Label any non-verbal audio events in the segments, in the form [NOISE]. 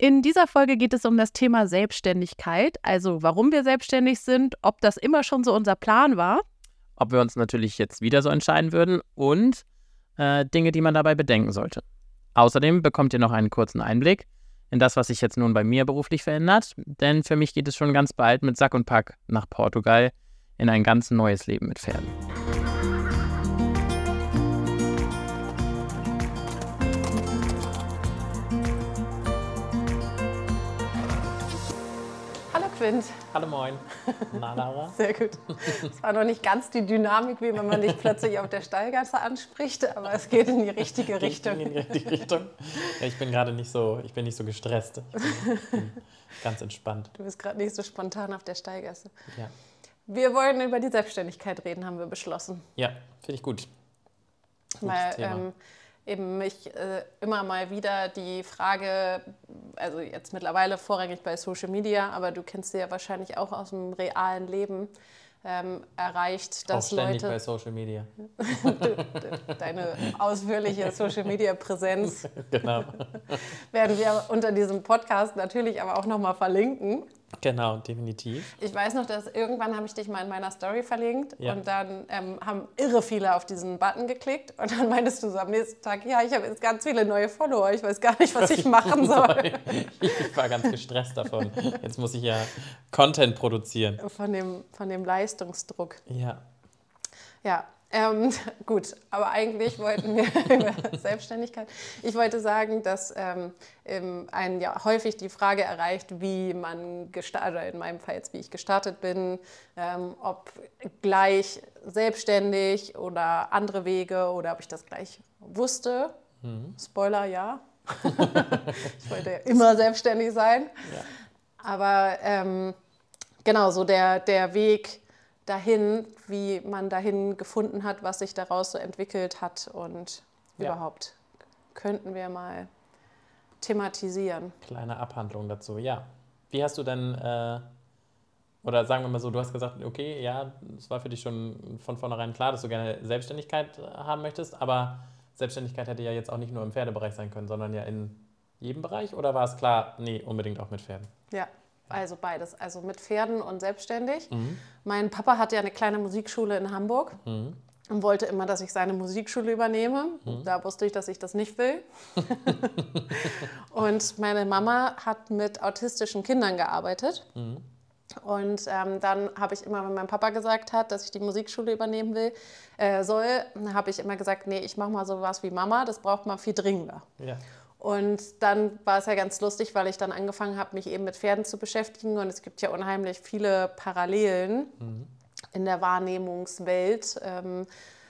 In dieser Folge geht es um das Thema Selbstständigkeit, also warum wir selbstständig sind, ob das immer schon so unser Plan war. Ob wir uns natürlich jetzt wieder so entscheiden würden und äh, Dinge, die man dabei bedenken sollte. Außerdem bekommt ihr noch einen kurzen Einblick in das, was sich jetzt nun bei mir beruflich verändert, denn für mich geht es schon ganz bald mit Sack und Pack nach Portugal in ein ganz neues Leben mit Pferden. Quint. Hallo Moin. Na, Laura? [LAUGHS] Sehr gut. Es war noch nicht ganz die Dynamik, wie wenn man dich plötzlich auf der Stallgasse anspricht, aber es geht in die richtige Richtung. in die [LAUGHS] richtige Richtung. Ja, ich bin gerade nicht so, ich bin nicht so gestresst. Ich bin, ganz entspannt. Du bist gerade nicht so spontan auf der Stallgasse. Ja. Wir wollen über die Selbstständigkeit reden, haben wir beschlossen. Ja, finde ich gut. Gutes Weil, Thema. Ähm, eben mich äh, immer mal wieder die Frage, also jetzt mittlerweile vorrangig bei Social Media, aber du kennst sie ja wahrscheinlich auch aus dem realen Leben, ähm, erreicht, dass auch ständig Leute... bei Social Media. [LAUGHS] deine ausführliche Social Media Präsenz [LAUGHS] genau. [LAUGHS] werden wir unter diesem Podcast natürlich aber auch nochmal verlinken. Genau, definitiv. Ich weiß noch, dass irgendwann habe ich dich mal in meiner Story verlinkt ja. und dann ähm, haben irre viele auf diesen Button geklickt und dann meintest du so am nächsten Tag, ja, ich habe jetzt ganz viele neue Follower, ich weiß gar nicht, was ich [LAUGHS] machen soll. ich war ganz gestresst davon. Jetzt muss ich ja Content produzieren. Von dem, von dem Leistungsdruck. Ja. Ja, ähm, [LAUGHS] gut, aber eigentlich wollten wir [LAUGHS] über Selbstständigkeit. Ich wollte sagen, dass ähm, einen ja häufig die Frage erreicht, wie man gestartet, in meinem Fall jetzt, wie ich gestartet bin, ähm, ob gleich selbstständig oder andere Wege oder ob ich das gleich wusste. Mhm. Spoiler, ja. [LAUGHS] ich wollte ja immer selbstständig sein. Ja. Aber ähm, genau, so der, der Weg dahin, wie man dahin gefunden hat, was sich daraus so entwickelt hat und ja. überhaupt könnten wir mal thematisieren. Kleine Abhandlung dazu, ja. Wie hast du denn, äh, oder sagen wir mal so, du hast gesagt, okay, ja, es war für dich schon von vornherein klar, dass du gerne Selbstständigkeit haben möchtest, aber Selbstständigkeit hätte ja jetzt auch nicht nur im Pferdebereich sein können, sondern ja in jedem Bereich, oder war es klar, nee, unbedingt auch mit Pferden? Ja, also beides, also mit Pferden und selbstständig. Mhm. Mein Papa hatte ja eine kleine Musikschule in Hamburg mhm. und wollte immer, dass ich seine Musikschule übernehme. Mhm. Da wusste ich, dass ich das nicht will. [LAUGHS] und meine Mama hat mit autistischen Kindern gearbeitet. Mhm. Und ähm, dann habe ich immer, wenn mein Papa gesagt hat, dass ich die Musikschule übernehmen will, äh, soll, habe ich immer gesagt, nee, ich mache mal sowas wie Mama, das braucht man viel dringender. Ja. Und dann war es ja ganz lustig, weil ich dann angefangen habe, mich eben mit Pferden zu beschäftigen. Und es gibt ja unheimlich viele Parallelen mhm. in der Wahrnehmungswelt, ähm,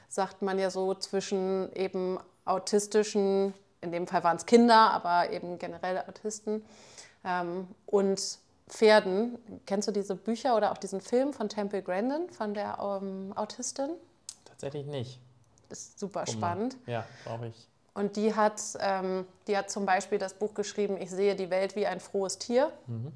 sagt man ja so, zwischen eben autistischen, in dem Fall waren es Kinder, aber eben generell Autisten ähm, und Pferden. Kennst du diese Bücher oder auch diesen Film von Temple Grandin, von der ähm, Autistin? Tatsächlich nicht. Ist super spannend. Ja, brauche ich. Und die hat, ähm, die hat zum Beispiel das Buch geschrieben, Ich sehe die Welt wie ein frohes Tier. Mhm.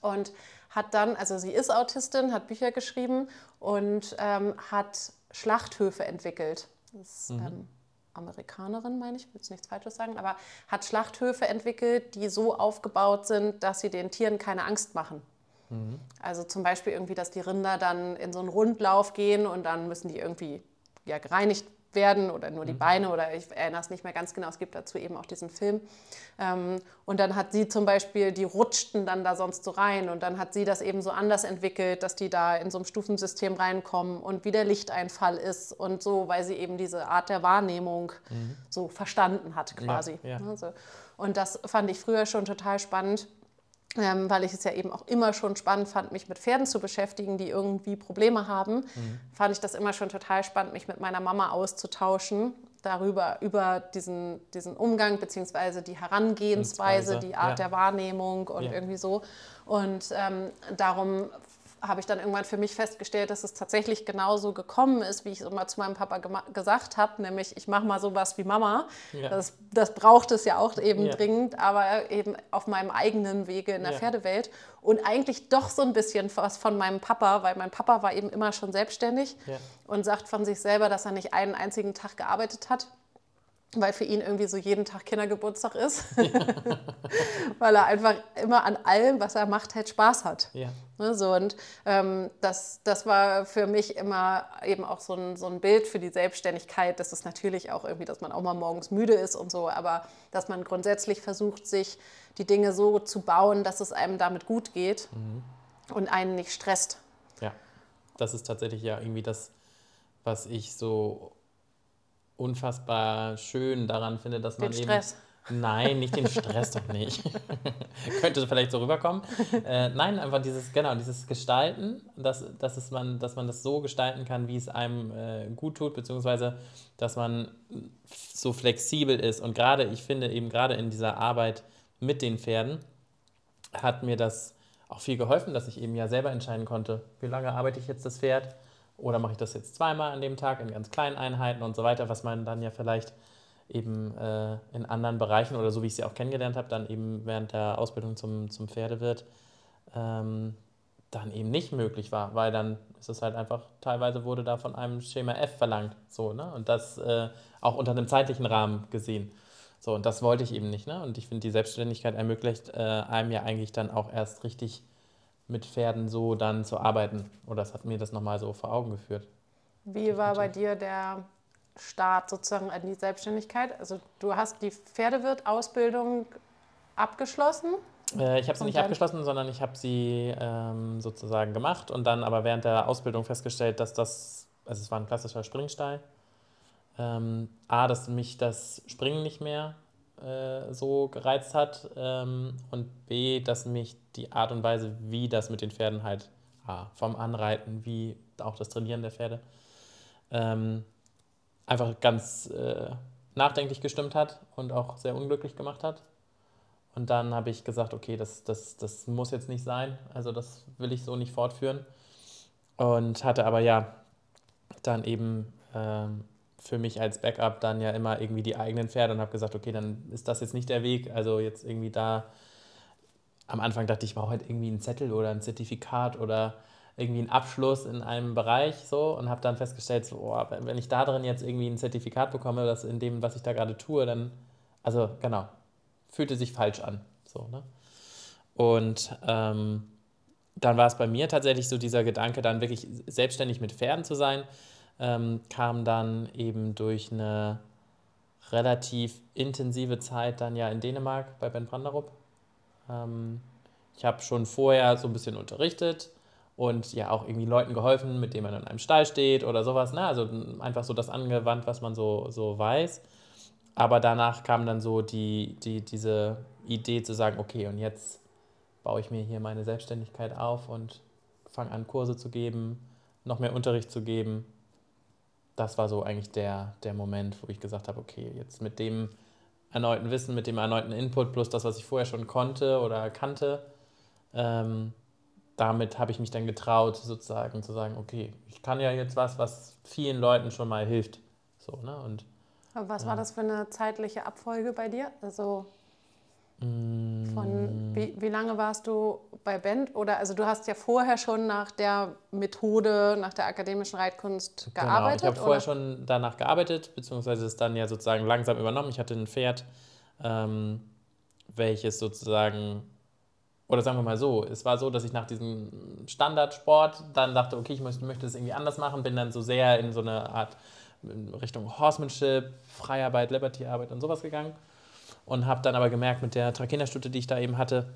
Und hat dann, also sie ist Autistin, hat Bücher geschrieben und ähm, hat Schlachthöfe entwickelt. Das ist mhm. ähm, Amerikanerin, meine ich, will jetzt nichts Falsches sagen, aber hat Schlachthöfe entwickelt, die so aufgebaut sind, dass sie den Tieren keine Angst machen. Mhm. Also zum Beispiel irgendwie, dass die Rinder dann in so einen Rundlauf gehen und dann müssen die irgendwie ja, gereinigt werden oder nur die mhm. Beine oder ich erinnere es nicht mehr ganz genau, es gibt dazu eben auch diesen Film. Ähm, und dann hat sie zum Beispiel, die rutschten dann da sonst so rein und dann hat sie das eben so anders entwickelt, dass die da in so einem Stufensystem reinkommen und wie der Lichteinfall ist und so, weil sie eben diese Art der Wahrnehmung mhm. so verstanden hat quasi. Ja, ja. Also, und das fand ich früher schon total spannend ähm, weil ich es ja eben auch immer schon spannend fand, mich mit Pferden zu beschäftigen, die irgendwie Probleme haben, mhm. fand ich das immer schon total spannend, mich mit meiner Mama auszutauschen darüber, über diesen, diesen Umgang bzw. die Herangehensweise, die Art ja. der Wahrnehmung und ja. irgendwie so. Und ähm, darum habe ich dann irgendwann für mich festgestellt, dass es tatsächlich genauso gekommen ist, wie ich es immer zu meinem Papa gesagt habe, nämlich ich mache mal sowas wie Mama. Ja. Das, das braucht es ja auch eben ja. dringend, aber eben auf meinem eigenen Wege in der ja. Pferdewelt und eigentlich doch so ein bisschen was von meinem Papa, weil mein Papa war eben immer schon selbstständig und sagt von sich selber, dass er nicht einen einzigen Tag gearbeitet hat. Weil für ihn irgendwie so jeden Tag Kindergeburtstag ist, [LAUGHS] weil er einfach immer an allem, was er macht, halt Spaß hat. Ja. Ne, so, und ähm, das, das war für mich immer eben auch so ein, so ein Bild für die Selbstständigkeit. Das ist natürlich auch irgendwie, dass man auch mal morgens müde ist und so, aber dass man grundsätzlich versucht, sich die Dinge so zu bauen, dass es einem damit gut geht mhm. und einen nicht stresst. Ja, das ist tatsächlich ja irgendwie das, was ich so unfassbar schön daran finde, dass man den eben. Stress. Nein, nicht den Stress doch nicht. [LAUGHS] [LAUGHS] Könnte vielleicht so rüberkommen. Äh, nein, einfach dieses, genau, dieses Gestalten, dass, dass, es man, dass man das so gestalten kann, wie es einem äh, gut tut, beziehungsweise dass man so flexibel ist. Und gerade, ich finde eben gerade in dieser Arbeit mit den Pferden, hat mir das auch viel geholfen, dass ich eben ja selber entscheiden konnte, wie lange arbeite ich jetzt das Pferd oder mache ich das jetzt zweimal an dem Tag in ganz kleinen Einheiten und so weiter, was man dann ja vielleicht eben äh, in anderen Bereichen oder so wie ich sie auch kennengelernt habe, dann eben während der Ausbildung zum, zum Pferdewirt ähm, dann eben nicht möglich war, weil dann ist es halt einfach, teilweise wurde da von einem Schema F verlangt, so, ne? Und das äh, auch unter einem zeitlichen Rahmen gesehen. So, und das wollte ich eben nicht, ne? Und ich finde, die Selbstständigkeit ermöglicht äh, einem ja eigentlich dann auch erst richtig mit Pferden so dann zu arbeiten. Oder das hat mir das nochmal so vor Augen geführt. Wie war bei dir der Start sozusagen an die Selbstständigkeit? Also du hast die Pferdewirt-Ausbildung abgeschlossen? Äh, ich habe sie nicht abgeschlossen, sondern ich habe sie ähm, sozusagen gemacht und dann aber während der Ausbildung festgestellt, dass das, also es war ein klassischer Springstall, ähm, A, dass mich das Springen nicht mehr äh, so gereizt hat ähm, und B, dass mich die Art und Weise, wie das mit den Pferden halt A, vom Anreiten, wie auch das Trainieren der Pferde, ähm, einfach ganz äh, nachdenklich gestimmt hat und auch sehr unglücklich gemacht hat. Und dann habe ich gesagt, okay, das, das, das muss jetzt nicht sein, also das will ich so nicht fortführen. Und hatte aber ja dann eben ähm, für mich als Backup dann ja immer irgendwie die eigenen Pferde und habe gesagt, okay, dann ist das jetzt nicht der Weg. Also jetzt irgendwie da, am Anfang dachte ich, ich brauche halt irgendwie einen Zettel oder ein Zertifikat oder irgendwie einen Abschluss in einem Bereich so und habe dann festgestellt, so, oh, wenn ich da drin jetzt irgendwie ein Zertifikat bekomme, das in dem, was ich da gerade tue, dann, also genau, fühlte sich falsch an. So, ne? Und ähm, dann war es bei mir tatsächlich so dieser Gedanke, dann wirklich selbstständig mit Pferden zu sein ähm, kam dann eben durch eine relativ intensive Zeit dann ja in Dänemark bei Ben Branderup. Ähm, ich habe schon vorher so ein bisschen unterrichtet und ja auch irgendwie Leuten geholfen, mit denen man in einem Stall steht oder sowas. Ne? Also einfach so das angewandt, was man so, so weiß. Aber danach kam dann so die, die, diese Idee zu sagen, okay, und jetzt baue ich mir hier meine Selbstständigkeit auf und fange an, Kurse zu geben, noch mehr Unterricht zu geben das war so eigentlich der, der Moment, wo ich gesagt habe, okay, jetzt mit dem erneuten Wissen, mit dem erneuten Input plus das, was ich vorher schon konnte oder kannte, ähm, damit habe ich mich dann getraut, sozusagen zu sagen, okay, ich kann ja jetzt was, was vielen Leuten schon mal hilft. So, ne? Und, Aber was ja. war das für eine zeitliche Abfolge bei dir? Also von wie, wie lange warst du bei Band? Oder also du hast ja vorher schon nach der Methode, nach der akademischen Reitkunst gearbeitet? Genau, ich habe vorher schon danach gearbeitet, beziehungsweise es dann ja sozusagen langsam übernommen. Ich hatte ein Pferd, ähm, welches sozusagen, oder sagen wir mal so, es war so, dass ich nach diesem Standardsport dann dachte, okay, ich möchte, möchte das irgendwie anders machen, bin dann so sehr in so eine Art Richtung Horsemanship, Freiarbeit, Libertyarbeit und sowas gegangen und habe dann aber gemerkt mit der Trakinerstute, die ich da eben hatte,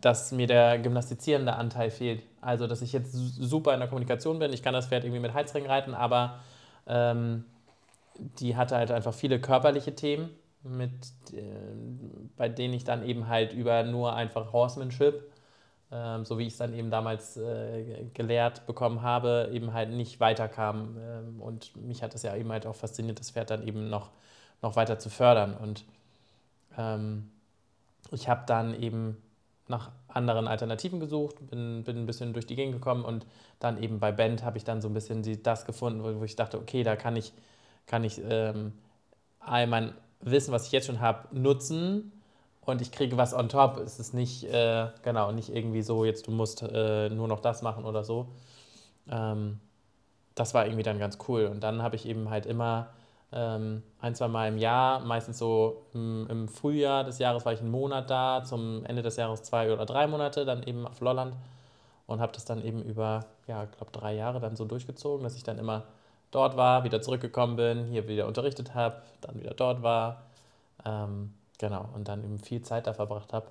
dass mir der gymnastizierende Anteil fehlt. Also, dass ich jetzt super in der Kommunikation bin. Ich kann das Pferd irgendwie mit Heizring reiten, aber ähm, die hatte halt einfach viele körperliche Themen, mit, äh, bei denen ich dann eben halt über nur einfach Horsemanship, äh, so wie ich es dann eben damals äh, gelehrt bekommen habe, eben halt nicht weiterkam. Ähm, und mich hat es ja eben halt auch fasziniert, das Pferd dann eben noch, noch weiter zu fördern. Und ähm, ich habe dann eben nach anderen Alternativen gesucht, bin, bin ein bisschen durch die Gegend gekommen und dann eben bei Band habe ich dann so ein bisschen die, das gefunden, wo, wo, ich dachte, okay, da kann ich, kann ich ähm, all mein Wissen, was ich jetzt schon habe, nutzen und ich kriege was on top. Es ist nicht, äh, genau, nicht irgendwie so, jetzt du musst äh, nur noch das machen oder so. Ähm, das war irgendwie dann ganz cool. Und dann habe ich eben halt immer ähm, ein, zwei Mal im Jahr, meistens so im, im, Frühjahr des Jahres war ich einen Monat da, zum Ende des Jahres zwei oder drei Monate, dann eben auf Lolland und habe das dann eben über, ja, ich glaube drei Jahre dann so durchgezogen, dass ich dann immer dort war, wieder zurückgekommen bin, hier wieder unterrichtet habe, dann wieder dort war, ähm, genau, und dann eben viel Zeit da verbracht habe.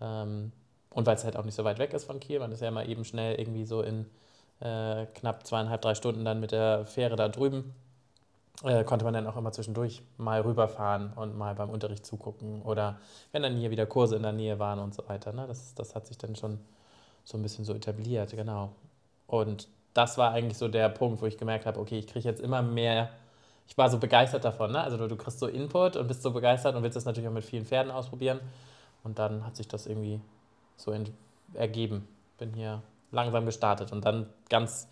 Ähm, und weil es halt auch nicht so weit weg ist von Kiel, man ist ja immer eben schnell irgendwie so in äh, knapp zweieinhalb, drei Stunden dann mit der Fähre da drüben äh, konnte man dann auch immer zwischendurch mal rüberfahren und mal beim Unterricht zugucken oder wenn dann hier wieder Kurse in der Nähe waren und so weiter. Ne? Das, das hat sich dann schon so ein bisschen so etabliert, genau. Und das war eigentlich so der Punkt, wo ich gemerkt habe, okay, ich kriege jetzt immer mehr, ich war so begeistert davon, ne? also du, du kriegst so Input und bist so begeistert und willst das natürlich auch mit vielen Pferden ausprobieren und dann hat sich das irgendwie so ergeben. Bin hier langsam gestartet und dann ganz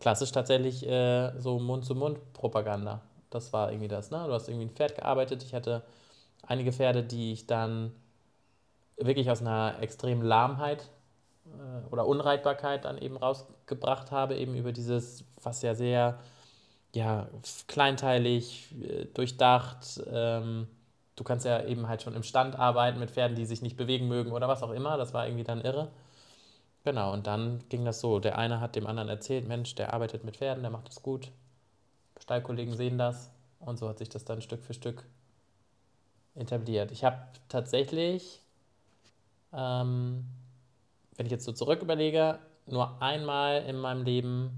klassisch tatsächlich äh, so Mund-zu-Mund-Propaganda. Das war irgendwie das. Ne? Du hast irgendwie ein Pferd gearbeitet. Ich hatte einige Pferde, die ich dann wirklich aus einer extremen Lahmheit äh, oder Unreitbarkeit dann eben rausgebracht habe, eben über dieses, was ja sehr ja, kleinteilig, äh, durchdacht. Ähm, du kannst ja eben halt schon im Stand arbeiten mit Pferden, die sich nicht bewegen mögen oder was auch immer. Das war irgendwie dann irre. Genau, und dann ging das so. Der eine hat dem anderen erzählt, Mensch, der arbeitet mit Pferden, der macht das gut. Stallkollegen sehen das und so hat sich das dann Stück für Stück etabliert. Ich habe tatsächlich, ähm, wenn ich jetzt so zurück überlege, nur einmal in meinem Leben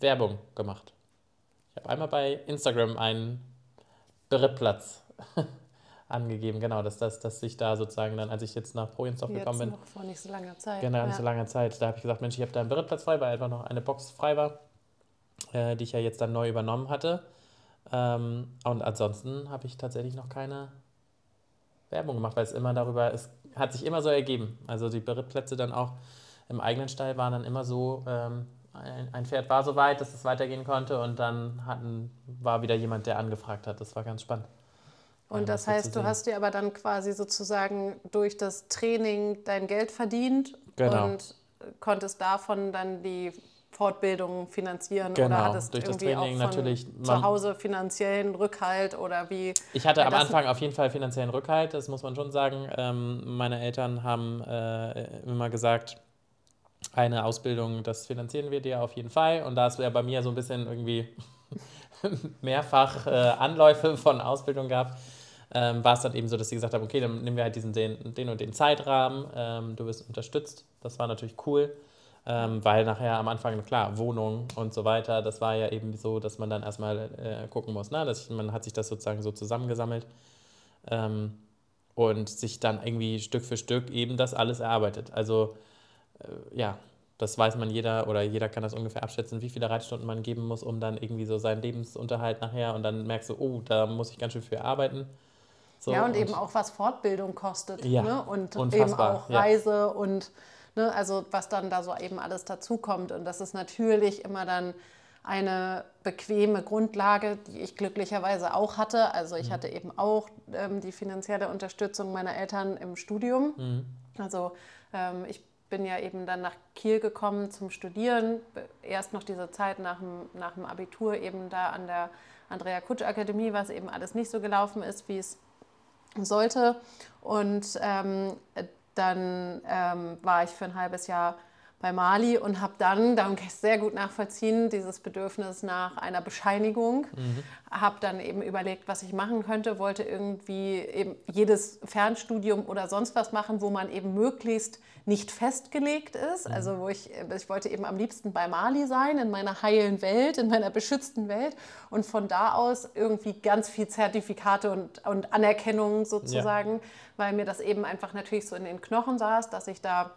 Werbung gemacht. Ich habe einmal bei Instagram einen Berittplatz [LAUGHS] angegeben, genau, dass, dass, dass ich da sozusagen dann, als ich jetzt nach Projensdorf gekommen bin. Noch vor nicht so langer Zeit. Genau, nicht ja. so langer Zeit. Da habe ich gesagt, Mensch, ich habe da einen Berittplatz frei, weil einfach noch eine Box frei war, äh, die ich ja jetzt dann neu übernommen hatte. Ähm, und ansonsten habe ich tatsächlich noch keine Werbung gemacht, weil es immer darüber, es hat sich immer so ergeben. Also die Berittplätze dann auch im eigenen Stall waren dann immer so, ähm, ein, ein, Pferd war so weit, dass es weitergehen konnte und dann hatten, war wieder jemand, der angefragt hat. Das war ganz spannend. Und das heißt, du hast dir aber dann quasi sozusagen durch das Training dein Geld verdient genau. und konntest davon dann die Fortbildung finanzieren genau, oder hattest durch irgendwie das Training auch natürlich zu Hause finanziellen Rückhalt oder wie? Ich hatte am Anfang auf jeden Fall finanziellen Rückhalt, das muss man schon sagen. Ähm, meine Eltern haben äh, immer gesagt, eine Ausbildung, das finanzieren wir dir auf jeden Fall. Und da es ja bei mir so ein bisschen irgendwie [LAUGHS] mehrfach äh, Anläufe von Ausbildung gab, ähm, war es dann eben so, dass sie gesagt haben, okay, dann nehmen wir halt diesen den, den und den Zeitrahmen, ähm, du wirst unterstützt. Das war natürlich cool, ähm, weil nachher am Anfang, klar, Wohnung und so weiter, das war ja eben so, dass man dann erstmal äh, gucken muss. Ne? Dass, man hat sich das sozusagen so zusammengesammelt ähm, und sich dann irgendwie Stück für Stück eben das alles erarbeitet. Also äh, ja, das weiß man jeder oder jeder kann das ungefähr abschätzen, wie viele Reitstunden man geben muss, um dann irgendwie so seinen Lebensunterhalt nachher und dann merkst du, oh, da muss ich ganz schön viel arbeiten. So, ja, und, und, eben auch was Fortbildung kostet. Ja, ne? Und eben auch Reise ja. und ne, also was dann da so eben alles dazukommt. Und das ist natürlich immer dann eine bequeme Grundlage, die ich glücklicherweise auch hatte. Also ich mhm. hatte eben auch ähm, die finanzielle Unterstützung meiner Eltern im Studium. Mhm. Also ähm, ich bin ja eben dann nach Kiel gekommen zum Studieren. Erst noch diese Zeit nach dem, nach dem Abitur eben da an der Andrea Kutsch Akademie, was eben alles nicht so gelaufen ist, wie es sollte. Und ähm, dann ähm, war ich für ein halbes Jahr bei Mali und habe dann, da kann ich sehr gut nachvollziehen, dieses Bedürfnis nach einer Bescheinigung. Mhm. Habe dann eben überlegt, was ich machen könnte, wollte irgendwie eben jedes Fernstudium oder sonst was machen, wo man eben möglichst nicht festgelegt ist. Mhm. Also wo ich, ich wollte eben am liebsten bei Mali sein, in meiner heilen Welt, in meiner beschützten Welt und von da aus irgendwie ganz viel Zertifikate und, und Anerkennung sozusagen, ja. weil mir das eben einfach natürlich so in den Knochen saß, dass ich da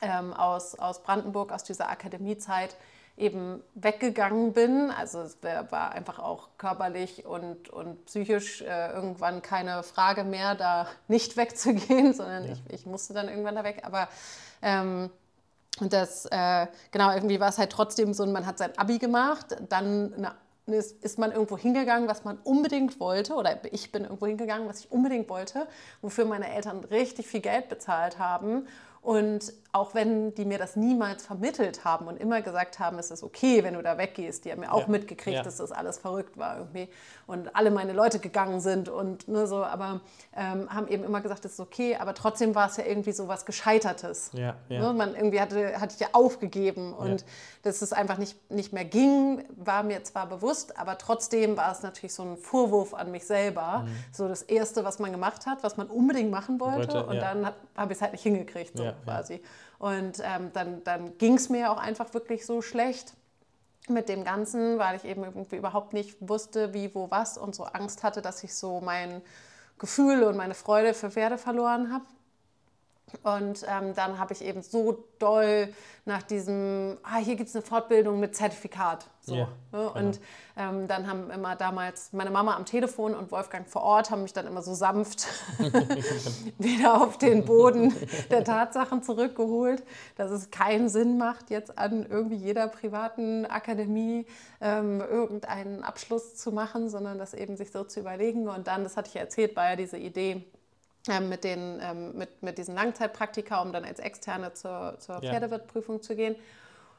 ähm, aus, aus Brandenburg, aus dieser Akademiezeit eben weggegangen bin. Also es war einfach auch körperlich und, und psychisch äh, irgendwann keine Frage mehr, da nicht [LAUGHS] wegzugehen, sondern ja. ich, ich musste dann irgendwann da weg. Aber ähm, und das, äh, genau, irgendwie war es halt trotzdem so, man hat sein Abi gemacht, dann eine ist, ist man irgendwo hingegangen, was man unbedingt wollte, oder ich bin irgendwo hingegangen, was ich unbedingt wollte, wofür meine Eltern richtig viel Geld bezahlt haben. Und auch wenn die mir das niemals vermittelt haben und immer gesagt haben, es ist okay, wenn du da weggehst, die haben mir auch ja. mitgekriegt, ja. dass das alles verrückt war irgendwie und alle meine Leute gegangen sind und ne, so, aber ähm, haben eben immer gesagt, es ist okay, aber trotzdem war es ja irgendwie so was Gescheitertes. Ja, ne? Man irgendwie hatte, hatte ich ja aufgegeben und dass es einfach nicht, nicht mehr ging, war mir zwar bewusst, aber trotzdem war es natürlich so ein Vorwurf an mich selber. Mhm. So das Erste, was man gemacht hat, was man unbedingt machen wollte, wollte und dann habe ich es halt nicht hingekriegt, so quasi. Und ähm, dann, dann ging es mir auch einfach wirklich so schlecht mit dem Ganzen, weil ich eben irgendwie überhaupt nicht wusste, wie, wo, was und so Angst hatte, dass ich so mein Gefühl und meine Freude für Pferde verloren habe. Und ähm, dann habe ich eben so doll nach diesem, ah, hier gibt es eine Fortbildung mit Zertifikat. So, ja, ne? Und ähm, dann haben immer damals meine Mama am Telefon und Wolfgang vor Ort haben mich dann immer so sanft [LAUGHS] wieder auf den Boden der Tatsachen zurückgeholt, dass es keinen Sinn macht, jetzt an irgendwie jeder privaten Akademie ähm, irgendeinen Abschluss zu machen, sondern das eben sich so zu überlegen. Und dann, das hatte ich ja erzählt, war ja diese Idee, mit, den, ähm, mit, mit diesen Langzeitpraktika, um dann als Externe zur, zur Pferdewirtprüfung zu gehen.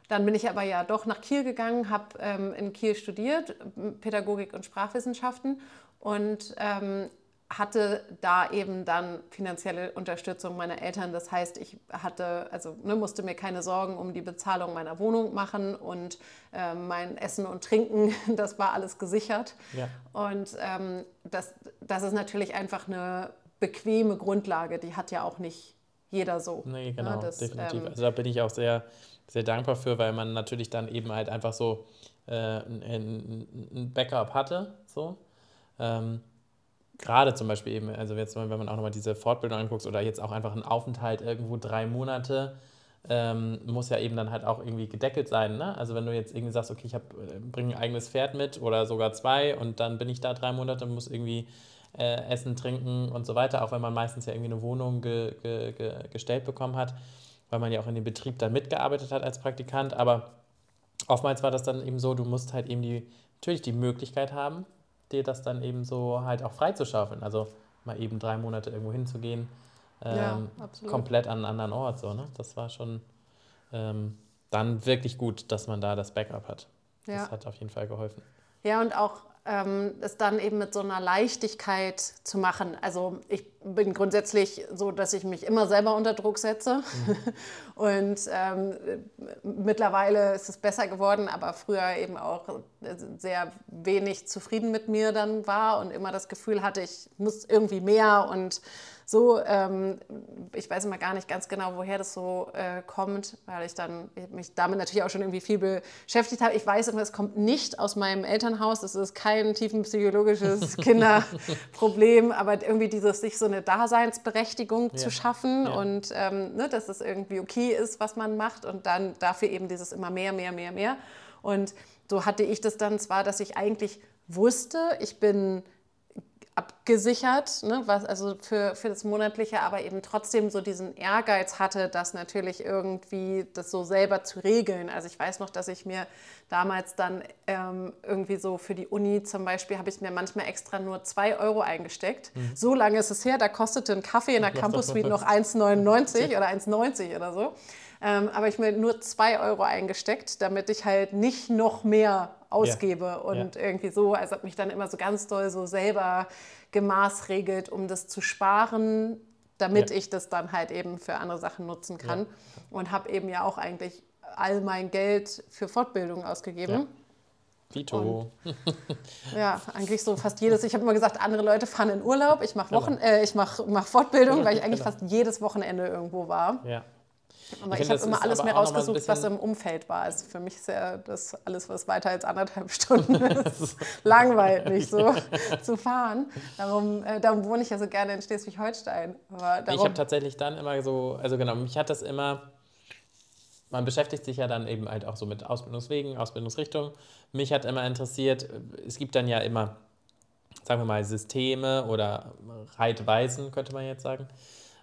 Dann bin ich aber ja doch nach Kiel gegangen, habe ähm, in Kiel studiert, Pädagogik und Sprachwissenschaften und ähm, hatte da eben dann finanzielle Unterstützung meiner Eltern. Das heißt, ich hatte, also ne, musste mir keine Sorgen um die Bezahlung meiner Wohnung machen und äh, mein Essen und Trinken, [LAUGHS] das war alles gesichert. Ja. Und ähm, das, das ist natürlich einfach eine bequeme Grundlage, die hat ja auch nicht jeder so. Nee, ne? genau, ja, das, definitiv. Ähm, also da bin ich auch sehr, sehr dankbar für, weil man natürlich dann eben halt einfach so äh, ein, ein, Backup hatte. So. Ähm, Gerade zum Beispiel eben, also jetzt, wenn man auch nochmal diese Fortbildung anguckt oder jetzt auch einfach ein Aufenthalt irgendwo drei Monate, ähm, muss ja eben dann halt auch irgendwie gedeckelt sein. Ne? Also wenn du jetzt irgendwie sagst, okay, ich äh, bringe ein eigenes Pferd mit oder sogar zwei und dann bin ich da drei Monate, muss irgendwie äh, Essen, Trinken und so weiter, auch wenn man meistens ja irgendwie eine Wohnung ge, ge, ge, gestellt bekommen hat, weil man ja auch in dem Betrieb dann mitgearbeitet hat als Praktikant. Aber oftmals war das dann eben so, du musst halt eben die, natürlich die Möglichkeit haben, dir das dann eben so halt auch freizuschaufeln. Also mal eben drei Monate irgendwo hinzugehen, ähm, ja, komplett an einen anderen Ort. So, ne? Das war schon ähm, dann wirklich gut, dass man da das Backup hat. Ja. Das hat auf jeden Fall geholfen. Ja, und auch ähm, es dann eben mit so einer Leichtigkeit zu machen. Also ich bin grundsätzlich so, dass ich mich immer selber unter Druck setze. Mhm. [LAUGHS] Und ähm, mittlerweile ist es besser geworden, aber früher eben auch sehr wenig zufrieden mit mir dann war und immer das Gefühl hatte, ich muss irgendwie mehr und so, ähm, ich weiß immer gar nicht ganz genau, woher das so äh, kommt, weil ich dann ich mich damit natürlich auch schon irgendwie viel beschäftigt habe. Ich weiß immer, es kommt nicht aus meinem Elternhaus, es ist kein tiefenpsychologisches [LAUGHS] Kinderproblem, aber irgendwie dieses, sich so eine Daseinsberechtigung ja. zu schaffen ja. und ähm, ne, dass es irgendwie okay ist, was man macht und dann dafür eben dieses immer mehr, mehr, mehr, mehr. Und so hatte ich das dann zwar, dass ich eigentlich wusste, ich bin abgesichert, ne, was also für, für das Monatliche, aber eben trotzdem so diesen Ehrgeiz hatte, das natürlich irgendwie das so selber zu regeln. Also ich weiß noch, dass ich mir damals dann ähm, irgendwie so für die Uni zum Beispiel, habe ich mir manchmal extra nur zwei Euro eingesteckt. Mhm. So lange ist es her, da kostete ein Kaffee in der [LAUGHS] Campus Suite noch 1,99 oder [LAUGHS] 1,90 oder so. Ähm, aber ich mir nur zwei Euro eingesteckt, damit ich halt nicht noch mehr ausgebe ja. und ja. irgendwie so, also habe mich dann immer so ganz doll so selber gemaßregelt, um das zu sparen, damit ja. ich das dann halt eben für andere Sachen nutzen kann und habe eben ja auch eigentlich all mein Geld für Fortbildung ausgegeben. Vito. [LAUGHS] ja, eigentlich so fast jedes. Ich habe immer gesagt, andere Leute fahren in Urlaub, ich mache Wochen, äh, ich mache mach Fortbildung, [LAUGHS] weil ich eigentlich fast jedes Wochenende irgendwo war. Ja. Aber ich, ich habe immer alles mehr rausgesucht, was im Umfeld war. Also für mich ist ja das alles, was weiter als anderthalb [LAUGHS] Stunden ist, langweilt mich so [LAUGHS] zu fahren. Darum, äh, darum wohne ich ja so gerne in Schleswig-Holstein. Ich habe tatsächlich dann immer so, also genau, mich hat das immer, man beschäftigt sich ja dann eben halt auch so mit Ausbildungswegen, Ausbildungsrichtungen. Mich hat immer interessiert, es gibt dann ja immer, sagen wir mal, Systeme oder Reitweisen, könnte man jetzt sagen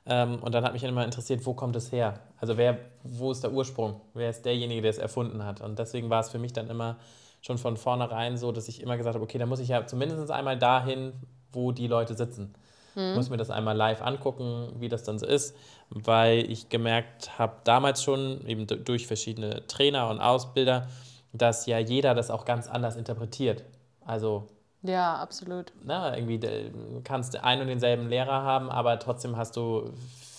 ähm, und dann hat mich immer interessiert, wo kommt es her? Also wer, wo ist der Ursprung? Wer ist derjenige, der es erfunden hat? Und deswegen war es für mich dann immer schon von vornherein so, dass ich immer gesagt habe, okay, da muss ich ja zumindest einmal dahin, wo die Leute sitzen. Mhm. Muss mir das einmal live angucken, wie das dann so ist, weil ich gemerkt habe, damals schon, eben durch verschiedene Trainer und Ausbilder, dass ja jeder das auch ganz anders interpretiert. Also ja, absolut. Na, irgendwie kannst du einen und denselben Lehrer haben, aber trotzdem hast du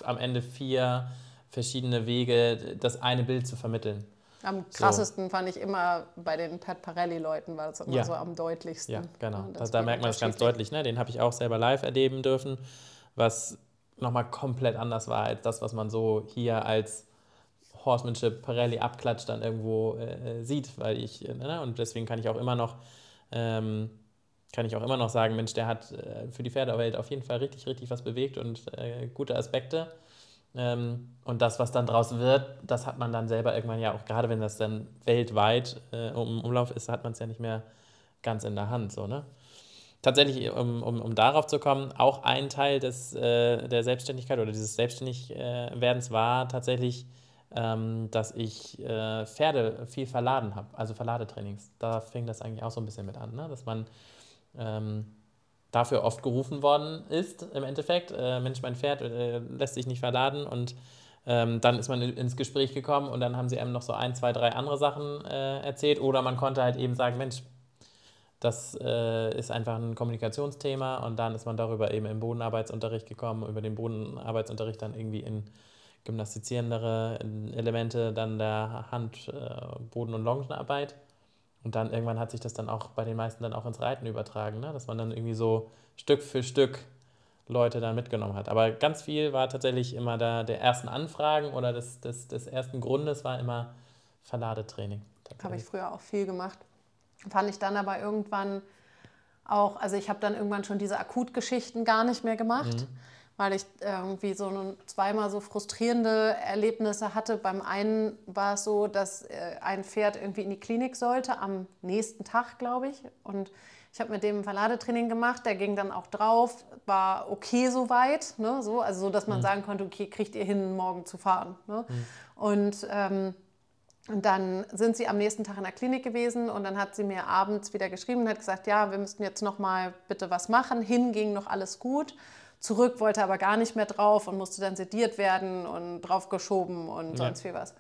am Ende vier verschiedene Wege, das eine Bild zu vermitteln. Am krassesten so. fand ich immer bei den Pat Parelli-Leuten, war das immer ja. so am deutlichsten. Ja, genau. Da, da merkt man es ganz deutlich. Ne? Den habe ich auch selber live erleben dürfen, was nochmal komplett anders war als das, was man so hier als Horsemanship Parelli abklatscht dann irgendwo äh, sieht, weil ich, äh, ne? und deswegen kann ich auch immer noch ähm, kann ich auch immer noch sagen, Mensch, der hat äh, für die Pferdewelt auf jeden Fall richtig, richtig was bewegt und äh, gute Aspekte. Ähm, und das, was dann draus wird, das hat man dann selber irgendwann ja auch, gerade wenn das dann weltweit äh, um Umlauf ist, hat man es ja nicht mehr ganz in der Hand. So, ne? Tatsächlich, um, um, um darauf zu kommen, auch ein Teil des, äh, der Selbstständigkeit oder dieses Selbstständigwerdens war tatsächlich, ähm, dass ich äh, Pferde viel verladen habe, also Verladetrainings. Da fing das eigentlich auch so ein bisschen mit an, ne? dass man ähm, dafür oft gerufen worden ist im Endeffekt. Äh, Mensch, mein Pferd äh, lässt sich nicht verladen und ähm, dann ist man ins Gespräch gekommen und dann haben sie einem noch so ein, zwei, drei andere Sachen äh, erzählt oder man konnte halt eben sagen, Mensch, das äh, ist einfach ein Kommunikationsthema und dann ist man darüber eben im Bodenarbeitsunterricht gekommen, über den Bodenarbeitsunterricht dann irgendwie in gymnastizierendere Elemente, dann der Hand-, äh, Boden- und Longenarbeit. Und dann irgendwann hat sich das dann auch bei den meisten dann auch ins Reiten übertragen, ne? dass man dann irgendwie so Stück für Stück Leute dann mitgenommen hat. Aber ganz viel war tatsächlich immer da der ersten Anfragen oder des, des, des ersten Grundes war immer Verladetraining. Habe ich früher auch viel gemacht. Fand ich dann aber irgendwann auch, also ich habe dann irgendwann schon diese Akutgeschichten gar nicht mehr gemacht. Mhm weil ich irgendwie so zweimal so frustrierende Erlebnisse hatte. Beim einen war es so, dass äh, ein Pferd irgendwie in die Klinik sollte, am nächsten Tag, glaube ich. Und ich habe mit dem ein Verladetraining gemacht, der ging dann auch drauf, war okay soweit, ne, so, also so, dass man mhm. sagen konnte, okay, kriegt ihr hin, morgen zu fahren. Ne? Mhm. Und ähm, und dann sind sie am nächsten Tag in der Klinik gewesen und dann hat sie mir abends wieder geschrieben und hat gesagt, ja, wir müssten jetzt noch mal bitte was machen. Hin ging noch alles gut zurück, wollte aber gar nicht mehr drauf und musste dann sediert werden und draufgeschoben und ja. sonst wie was.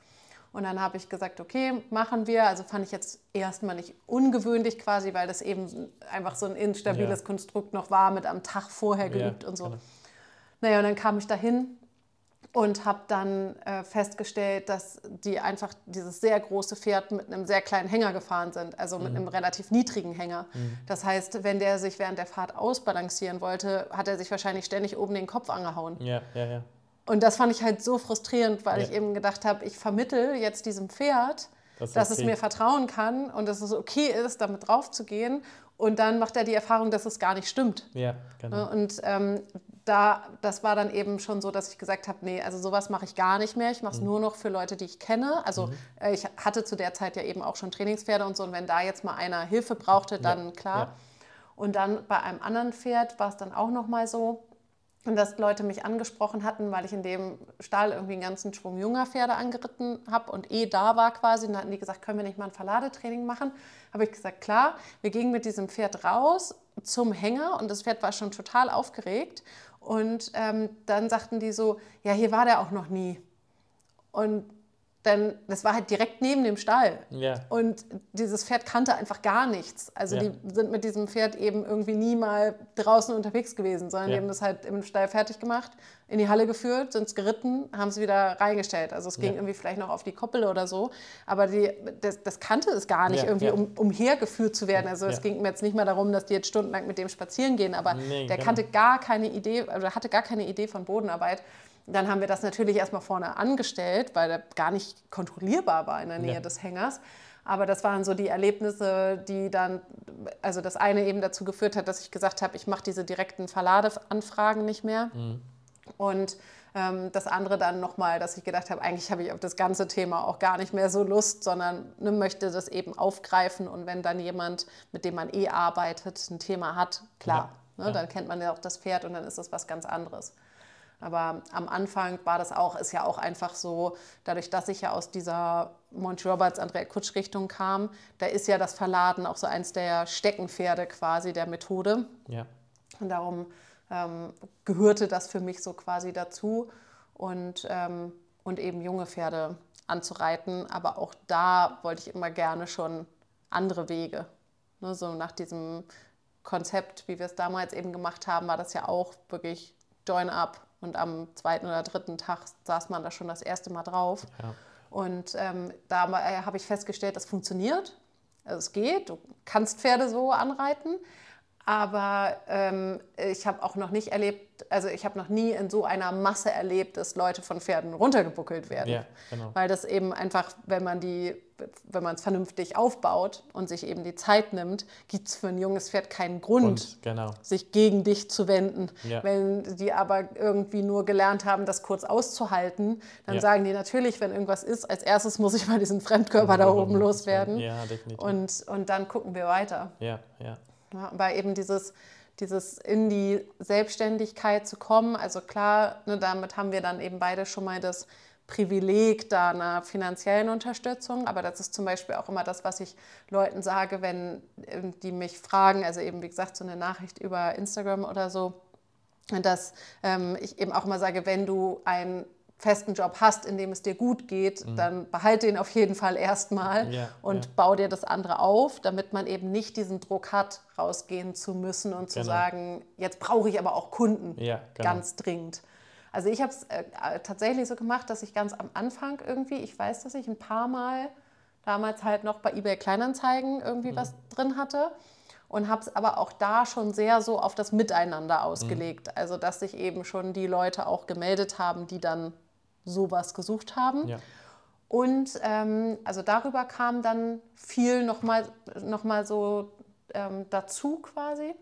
Und dann habe ich gesagt, okay, machen wir. Also fand ich jetzt erstmal nicht ungewöhnlich quasi, weil das eben einfach so ein instabiles ja. Konstrukt noch war, mit am Tag vorher geübt ja, und so. Genau. Naja, und dann kam ich dahin und habe dann äh, festgestellt, dass die einfach dieses sehr große Pferd mit einem sehr kleinen Hänger gefahren sind, also mit mhm. einem relativ niedrigen Hänger. Mhm. Das heißt, wenn der sich während der Fahrt ausbalancieren wollte, hat er sich wahrscheinlich ständig oben den Kopf angehauen. Ja, ja, ja. Und das fand ich halt so frustrierend, weil ja. ich eben gedacht habe, ich vermittel jetzt diesem Pferd, das dass okay. es mir vertrauen kann und dass es okay ist, damit drauf zu gehen. Und dann macht er die Erfahrung, dass es gar nicht stimmt. Ja, genau. Ne, und ähm, da, das war dann eben schon so, dass ich gesagt habe, nee, also sowas mache ich gar nicht mehr. Ich mache es mhm. nur noch für Leute, die ich kenne. Also mhm. äh, ich hatte zu der Zeit ja eben auch schon Trainingspferde und so. Und wenn da jetzt mal einer Hilfe brauchte, dann ja. klar. Ja. Und dann bei einem anderen Pferd war es dann auch noch mal so, dass Leute mich angesprochen hatten, weil ich in dem Stall irgendwie einen ganzen Schwung junger Pferde angeritten habe und eh da war quasi. Und dann hatten die gesagt, können wir nicht mal ein Verladetraining machen? Habe ich gesagt, klar. Wir gingen mit diesem Pferd raus zum Hänger und das Pferd war schon total aufgeregt. Und ähm, dann sagten die so, ja, hier war der auch noch nie. Und dann, das war halt direkt neben dem Stall. Ja. Und dieses Pferd kannte einfach gar nichts. Also ja. die sind mit diesem Pferd eben irgendwie nie mal draußen unterwegs gewesen, sondern ja. die haben das halt im Stall fertig gemacht, in die Halle geführt, sind es geritten, haben es wieder reingestellt. Also es ging irgendwie vielleicht noch auf die Koppel oder so. Aber die, das, das kannte es gar nicht, irgendwie um, umhergeführt zu werden. Also es ging mir jetzt nicht mal darum, dass die jetzt stundenlang mit dem spazieren gehen, aber nee, der genau. kannte gar keine Idee, oder hatte gar keine Idee von Bodenarbeit. Dann haben wir das natürlich erstmal vorne angestellt, weil er gar nicht kontrollierbar war in der Nähe ja. des Hängers. Aber das waren so die Erlebnisse, die dann, also das eine eben dazu geführt hat, dass ich gesagt habe, ich mache diese direkten Verladeanfragen nicht mehr. Mhm. Und ähm, das andere dann nochmal, dass ich gedacht habe, eigentlich habe ich auf das ganze Thema auch gar nicht mehr so Lust, sondern ne, möchte das eben aufgreifen. Und wenn dann jemand, mit dem man eh arbeitet, ein Thema hat, klar, ja, ne, ja. dann kennt man ja auch das Pferd und dann ist das was ganz anderes. Aber am Anfang war das auch, ist ja auch einfach so, dadurch, dass ich ja aus dieser Monty Roberts, Andrea Kutsch Richtung kam, da ist ja das Verladen auch so eins der Steckenpferde quasi der Methode. Ja. Und darum ähm, gehörte das für mich so quasi dazu und, ähm, und eben junge Pferde anzureiten. Aber auch da wollte ich immer gerne schon andere Wege. Ne, so nach diesem Konzept, wie wir es damals eben gemacht haben, war das ja auch wirklich Join Up. Und am zweiten oder dritten Tag saß man da schon das erste Mal drauf. Ja. Und ähm, da äh, habe ich festgestellt, das funktioniert. Also es geht, du kannst Pferde so anreiten. Aber ähm, ich habe auch noch nicht erlebt, also ich habe noch nie in so einer Masse erlebt, dass Leute von Pferden runtergebuckelt werden. Ja, genau. Weil das eben einfach, wenn man die, wenn man es vernünftig aufbaut und sich eben die Zeit nimmt, gibt es für ein junges Pferd keinen Grund, und, genau. sich gegen dich zu wenden. Ja. Wenn die aber irgendwie nur gelernt haben, das kurz auszuhalten, dann ja. sagen die natürlich, wenn irgendwas ist, als erstes muss ich mal diesen Fremdkörper da oben loswerden. Ja, definitiv. Und, und dann gucken wir weiter. Ja, ja. Ja, aber eben dieses, dieses in die Selbstständigkeit zu kommen, also klar, ne, damit haben wir dann eben beide schon mal das Privileg da einer finanziellen Unterstützung, aber das ist zum Beispiel auch immer das, was ich Leuten sage, wenn ähm, die mich fragen, also eben wie gesagt so eine Nachricht über Instagram oder so, dass ähm, ich eben auch immer sage, wenn du ein festen Job hast, in dem es dir gut geht, mhm. dann behalte ihn auf jeden Fall erstmal ja, und ja. bau dir das andere auf, damit man eben nicht diesen Druck hat, rausgehen zu müssen und zu genau. sagen, jetzt brauche ich aber auch Kunden ja, genau. ganz dringend. Also ich habe es äh, tatsächlich so gemacht, dass ich ganz am Anfang irgendwie, ich weiß, dass ich ein paar Mal damals halt noch bei eBay Kleinanzeigen irgendwie mhm. was drin hatte und habe es aber auch da schon sehr so auf das Miteinander ausgelegt. Mhm. Also dass sich eben schon die Leute auch gemeldet haben, die dann sowas gesucht haben. Ja. Und ähm, also darüber kam dann viel nochmal noch mal so ähm, dazu quasi.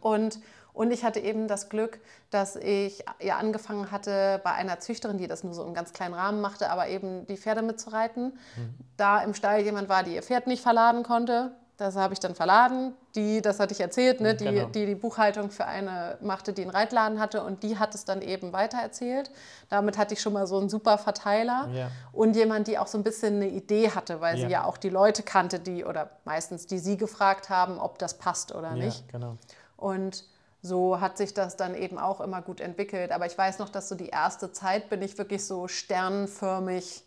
Und, und ich hatte eben das Glück, dass ich ja angefangen hatte bei einer Züchterin, die das nur so im ganz kleinen Rahmen machte, aber eben die Pferde mitzureiten. Mhm. Da im Stall jemand war, die ihr Pferd nicht verladen konnte. Das habe ich dann verladen. Die, das hatte ich erzählt, ne, die, genau. die die Buchhaltung für eine machte, die einen Reitladen hatte und die hat es dann eben weitererzählt. Damit hatte ich schon mal so einen super Verteiler ja. und jemand, die auch so ein bisschen eine Idee hatte, weil ja. sie ja auch die Leute kannte, die oder meistens die sie gefragt haben, ob das passt oder nicht. Ja, genau. Und so hat sich das dann eben auch immer gut entwickelt. Aber ich weiß noch, dass so die erste Zeit bin ich wirklich so sternförmig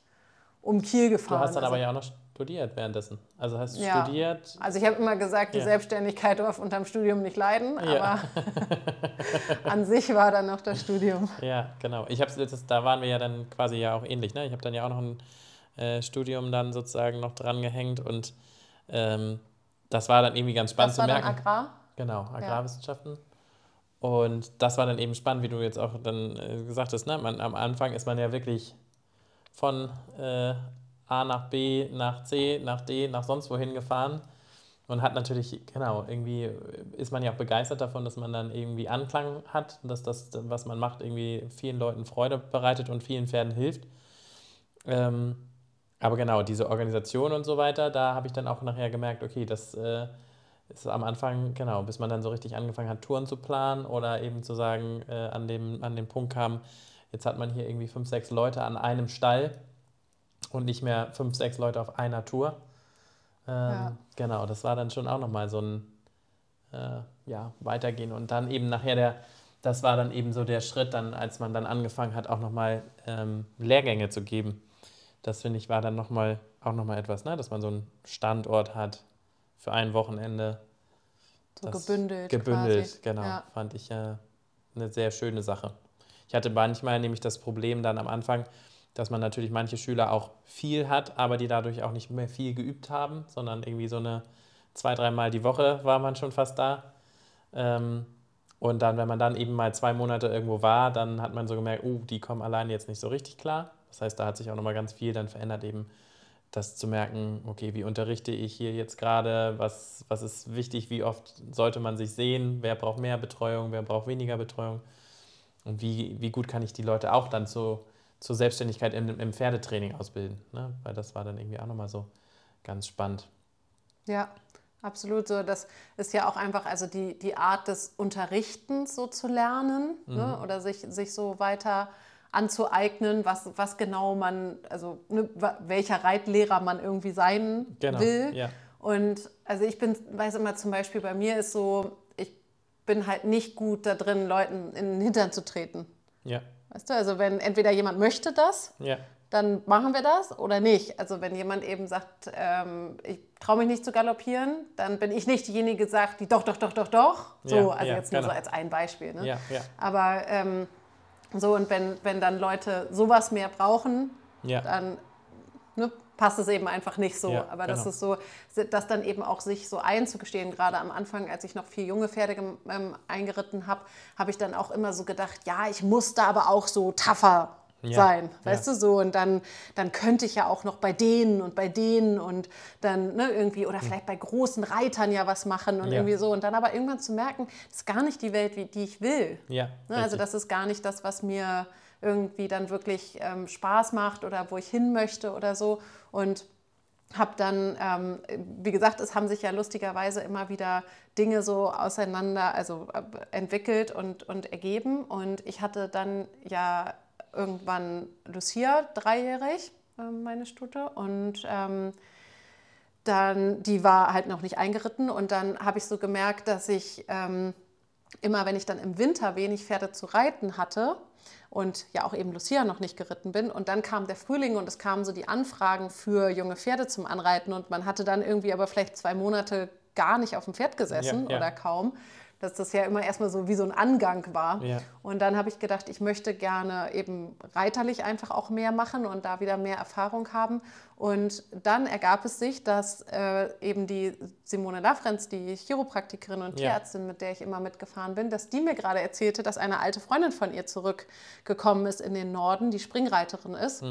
um Kiel gefahren. Du hast dann also, aber ja auch noch studiert währenddessen. Also hast du ja. studiert? Also ich habe immer gesagt, die ja. Selbstständigkeit darf unterm Studium nicht leiden, ja. aber [LAUGHS] an sich war dann noch das Studium. Ja, genau. Ich habe da waren wir ja dann quasi ja auch ähnlich. Ne? Ich habe dann ja auch noch ein äh, Studium dann sozusagen noch dran gehängt und ähm, das war dann irgendwie ganz spannend das zu merken. Dann Agrar? Genau, Agrarwissenschaften. Und das war dann eben spannend, wie du jetzt auch dann äh, gesagt hast. Ne? Man, am Anfang ist man ja wirklich von äh, A nach B, nach C, nach D, nach sonst wohin gefahren und hat natürlich, genau, irgendwie ist man ja auch begeistert davon, dass man dann irgendwie Anklang hat, dass das, was man macht, irgendwie vielen Leuten Freude bereitet und vielen Pferden hilft. Ähm, aber genau, diese Organisation und so weiter, da habe ich dann auch nachher gemerkt, okay, das äh, ist am Anfang, genau, bis man dann so richtig angefangen hat, Touren zu planen oder eben zu sagen, äh, an, dem, an dem Punkt kam, jetzt hat man hier irgendwie fünf, sechs Leute an einem Stall und nicht mehr fünf, sechs Leute auf einer Tour. Ähm, ja. Genau, das war dann schon auch nochmal so ein äh, ja, Weitergehen. Und dann eben nachher der, das war dann eben so der Schritt, dann, als man dann angefangen hat, auch nochmal ähm, Lehrgänge zu geben. Das finde ich war dann nochmal auch nochmal etwas, ne? dass man so einen Standort hat für ein Wochenende. So gebündelt. Gebündelt, quasi. genau. Ja. Fand ich äh, eine sehr schöne Sache. Ich hatte manchmal nämlich das Problem dann am Anfang, dass man natürlich manche Schüler auch viel hat, aber die dadurch auch nicht mehr viel geübt haben, sondern irgendwie so eine zwei, dreimal die Woche war man schon fast da. Ähm, und dann, wenn man dann eben mal zwei Monate irgendwo war, dann hat man so gemerkt, oh, die kommen alleine jetzt nicht so richtig klar. Das heißt, da hat sich auch nochmal ganz viel dann verändert, eben das zu merken, okay, wie unterrichte ich hier jetzt gerade, was, was ist wichtig, wie oft sollte man sich sehen, wer braucht mehr Betreuung, wer braucht weniger Betreuung? Und wie, wie gut kann ich die Leute auch dann so zur Selbstständigkeit im, im Pferdetraining ausbilden. Ne? Weil das war dann irgendwie auch nochmal so ganz spannend. Ja, absolut so. Das ist ja auch einfach, also die, die Art des Unterrichtens so zu lernen ne? mhm. ne? oder sich, sich so weiter anzueignen, was, was genau man, also ne, welcher Reitlehrer man irgendwie sein genau, will. Ja. Und also ich bin, weiß immer zum Beispiel, bei mir ist so, bin halt nicht gut da drin, Leuten in den Hintern zu treten. Ja. Weißt du, also wenn entweder jemand möchte das, Ja. dann machen wir das oder nicht. Also wenn jemand eben sagt, ähm, ich traue mich nicht zu galoppieren, dann bin ich nicht diejenige, die sagt, die doch, doch, doch, doch, doch. So, Ja, also ja, jetzt nur genau. so als ein Beispiel. Ne? Aber ähm, so, und wenn, wenn dann Leute sowas mehr brauchen, dann ne, passt es eben einfach nicht so. Ja, Aber das genau. ist so, das dann eben auch sich so einzugestehen, gerade am Anfang, als ich noch vier junge Pferde ähm, eingeritten habe, habe ich dann auch immer so gedacht, ja, ich muss da aber auch so tougher Ja, sein, weißt ja. du so und dann, dann könnte ich ja auch noch bei denen und bei denen und dann ne, irgendwie oder vielleicht bei großen Reitern ja was machen und Ja. irgendwie so und dann aber irgendwann zu merken, das ist gar nicht die Welt, wie, die ich will. Ja. Ne, also das ist gar nicht das, was mir irgendwie dann wirklich ähm, Spaß macht oder wo ich hin möchte oder so. Und habe dann, ähm, wie gesagt, es haben sich ja lustigerweise immer wieder Dinge so auseinander, also äh, entwickelt und, und ergeben. Und ich hatte dann ja irgendwann Lucia, dreijährig, ähm, meine Stute. Und ähm, dann, die war halt noch nicht eingeritten. Und dann habe ich so gemerkt, dass ich ähm, immer, wenn ich dann im Winter wenig Pferde zu reiten hatte und ja auch eben Lucia noch nicht geritten bin. Und dann kam der Frühling und es kamen so die Anfragen für junge Pferde zum Anreiten. Und man hatte dann irgendwie aber vielleicht zwei Monate gar nicht auf dem Pferd gesessen Ja, ja. oder kaum, dass das ja immer erstmal so wie so ein Angang war. Ja. Und dann habe ich gedacht, ich möchte gerne eben reiterlich einfach auch mehr machen und da wieder mehr Erfahrung haben. Und dann ergab es sich, dass äh, eben die Simone Lafrenz, die Chiropraktikerin und Ja. Tierärztin, mit der ich immer mitgefahren bin, dass die mir gerade erzählte, dass eine alte Freundin von ihr zurückgekommen ist in den Norden, die Springreiterin ist.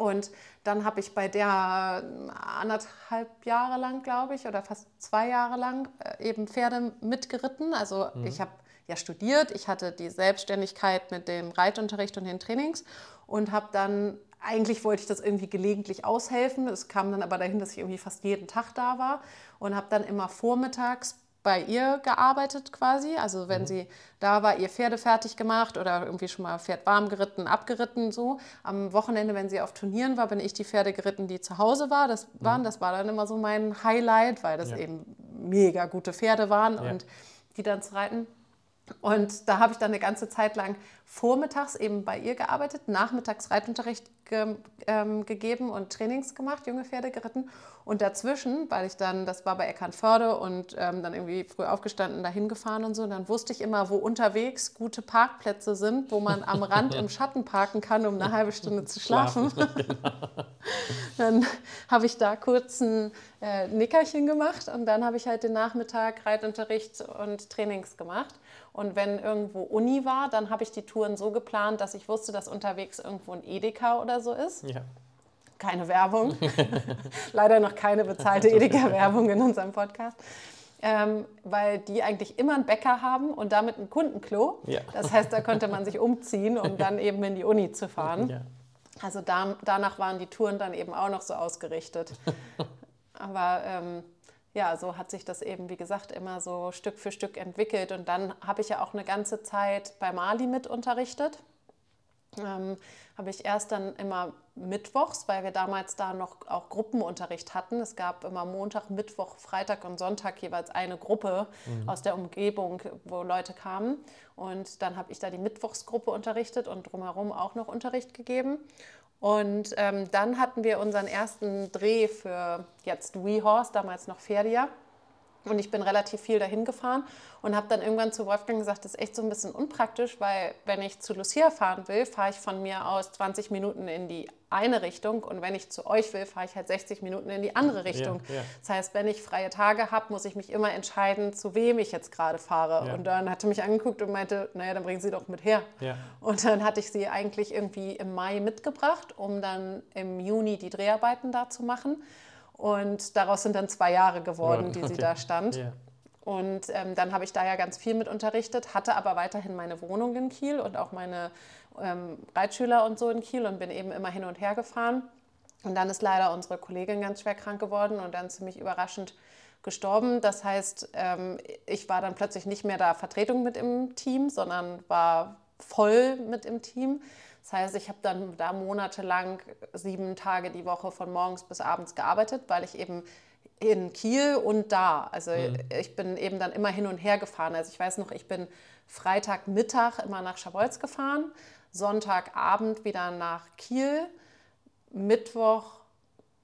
Und dann habe ich bei der anderthalb Jahre lang, glaube ich, oder fast zwei Jahre lang äh, eben Pferde mitgeritten. Also ich habe ja studiert, ich hatte die Selbstständigkeit mit dem Reitunterricht und den Trainings und habe dann, eigentlich wollte ich das irgendwie gelegentlich aushelfen. Es kam dann aber dahin, dass ich irgendwie fast jeden Tag da war und habe dann immer vormittags bei ihr gearbeitet quasi. Also wenn sie da war, ihr Pferde fertig gemacht oder irgendwie schon mal Pferd warm geritten, abgeritten so. Am Wochenende, wenn sie auf Turnieren war, bin ich die Pferde geritten, die zu Hause war. Das waren, das war dann immer so mein Highlight, weil das Ja. eben mega gute Pferde waren Ja. und die dann zu reiten. Und da habe ich dann eine ganze Zeit lang vormittags eben bei ihr gearbeitet, nachmittags Reitunterricht ge ähm, gegeben und Trainings gemacht, junge Pferde geritten. Und dazwischen, weil ich dann, das war bei Eckernförde und ähm, dann irgendwie früh aufgestanden, dahin gefahren und so, dann wusste ich immer, wo unterwegs gute Parkplätze sind, wo man am Rand im Schatten parken kann, um eine halbe Stunde zu schlafen. [LAUGHS] Dann habe ich da kurz ein äh, Nickerchen gemacht und dann habe ich halt den Nachmittag Reitunterricht und Trainings gemacht. Und wenn irgendwo Uni war, dann habe ich die Touren so geplant, dass ich wusste, dass unterwegs irgendwo ein Edeka oder so ist. Ja. Keine Werbung. [LAUGHS] [LAUGHS] Leider noch keine bezahlte Edeka-Werbung in unserem Podcast. Ähm, weil die eigentlich immer einen Bäcker haben und damit ein Kundenklo. Ja. Das heißt, da konnte man sich umziehen, um dann eben in die Uni zu fahren. Ja. Also da, danach waren die Touren dann eben auch noch so ausgerichtet. [LAUGHS] Aber ähm, ja, so hat sich das eben, wie gesagt, immer so Stück für Stück entwickelt. Und dann habe ich ja auch eine ganze Zeit bei Mali mit unterrichtet. Ähm, habe ich erst dann immer mittwochs, weil wir damals da noch auch Gruppenunterricht hatten. Es gab immer Montag, Mittwoch, Freitag und Sonntag jeweils eine Gruppe aus der Umgebung, wo Leute kamen. Und dann habe ich da die Mittwochsgruppe unterrichtet und drumherum auch noch Unterricht gegeben. Und ähm, dann hatten wir unseren ersten Dreh für jetzt WeHorse, damals noch Feria. Und ich bin relativ viel dahin gefahren und habe dann irgendwann zu Wolfgang gesagt, das ist echt so ein bisschen unpraktisch, weil wenn ich zu Lucia fahren will, fahre ich von mir aus 20 Minuten in die eine Richtung und wenn ich zu euch will, fahre ich halt 60 Minuten in die andere Richtung. ja. Das heißt, wenn ich freie Tage habe, muss ich mich immer entscheiden, zu wem ich jetzt gerade fahre. Ja. Und dann hat er mich angeguckt und meinte, naja, dann bringen Sie doch mit her. Ja. Und dann hatte ich sie eigentlich irgendwie im Mai mitgebracht, um dann im Juni die Dreharbeiten da zu machen. Und daraus sind dann zwei Jahre geworden, die sie Okay. da stand. Ja. Und ähm, dann habe ich da ja ganz viel mit unterrichtet, hatte aber weiterhin meine Wohnung in Kiel und auch meine ähm, Reitschüler und so in Kiel und bin eben immer hin und her gefahren. Und dann ist leider unsere Kollegin ganz schwer krank geworden und dann ziemlich überraschend gestorben. Das heißt, ähm, ich war dann plötzlich nicht mehr da Vertretung mit im Team, sondern war voll mit im Team. Das heißt, ich habe dann da monatelang sieben Tage die Woche von morgens bis abends gearbeitet, weil ich eben in Kiel und da. Also mhm. ich bin eben dann immer hin und her gefahren. Also ich weiß noch, ich bin Freitagmittag immer nach Schabolz gefahren, Sonntagabend wieder nach Kiel, Mittwoch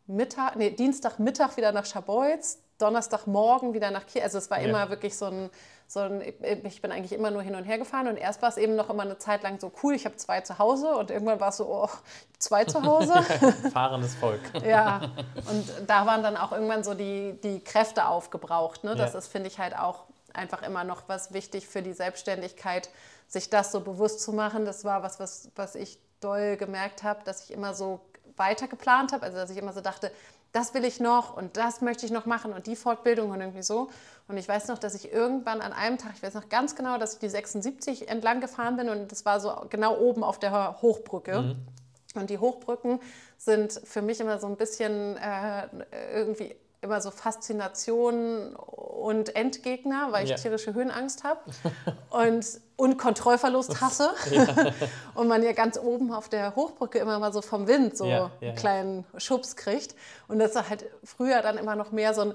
Mittag, nee, Dienstagmittag wieder nach Schabolz, Donnerstagmorgen wieder nach Kiel. Also es war ja. immer wirklich so ein, so ein, ich bin eigentlich immer nur hin und her gefahren und erst war es eben noch immer eine Zeit lang so cool, ich habe zwei zu Hause und irgendwann war es so, oh, zwei zu Hause. [LAUGHS] Fahrendes Volk. [LAUGHS] ja, und da waren dann auch irgendwann so die, die Kräfte aufgebraucht. Ne? Das ja. ist, finde ich, halt auch einfach immer noch was wichtig für die Selbstständigkeit, sich das so bewusst zu machen. Das war was, was, was ich doll gemerkt habe, dass ich immer so weiter geplant habe, also dass ich immer so dachte, das will ich noch und das möchte ich noch machen und die Fortbildung und irgendwie so. Und ich weiß noch, dass ich irgendwann an einem Tag, ich weiß noch ganz genau, dass ich die 76 entlang gefahren bin und das war so genau oben auf der Hochbrücke. Mhm. Und die Hochbrücken sind für mich immer so ein bisschen äh, irgendwie immer so Faszination und Endgegner, weil ich ja. tierische Höhenangst habe [LAUGHS] und, und Kontrollverlust hasse. Ja. [LAUGHS] und man ja ganz oben auf der Hochbrücke immer mal so vom Wind so ja, einen kleinen Schubs kriegt. Und das war halt früher dann immer noch mehr so ein,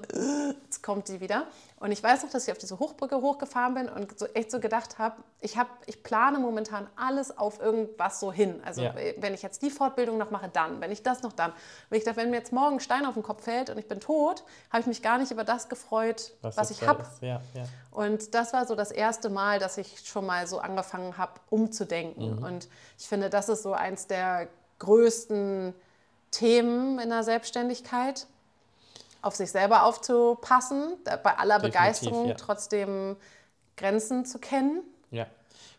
jetzt kommt die wieder. Und ich weiß noch, dass ich auf diese Hochbrücke hochgefahren bin und so echt so gedacht habe, ich, hab, ich plane momentan alles auf irgendwas so hin. Also ja. wenn ich jetzt die Fortbildung noch mache, dann. Wenn ich das noch, dann. Wenn ich dachte, wenn mir jetzt morgen ein Stein auf den Kopf fällt und ich bin tot, habe ich mich gar nicht über das gefreut, was, was ich habe. Und das war so das erste Mal, dass ich schon mal so angefangen habe, umzudenken. Mhm. Und ich finde, das ist so eins der größten Themen in der Selbstständigkeit auf sich selber aufzupassen, bei aller Definitiv, Begeisterung ja. trotzdem Grenzen zu kennen. Ja,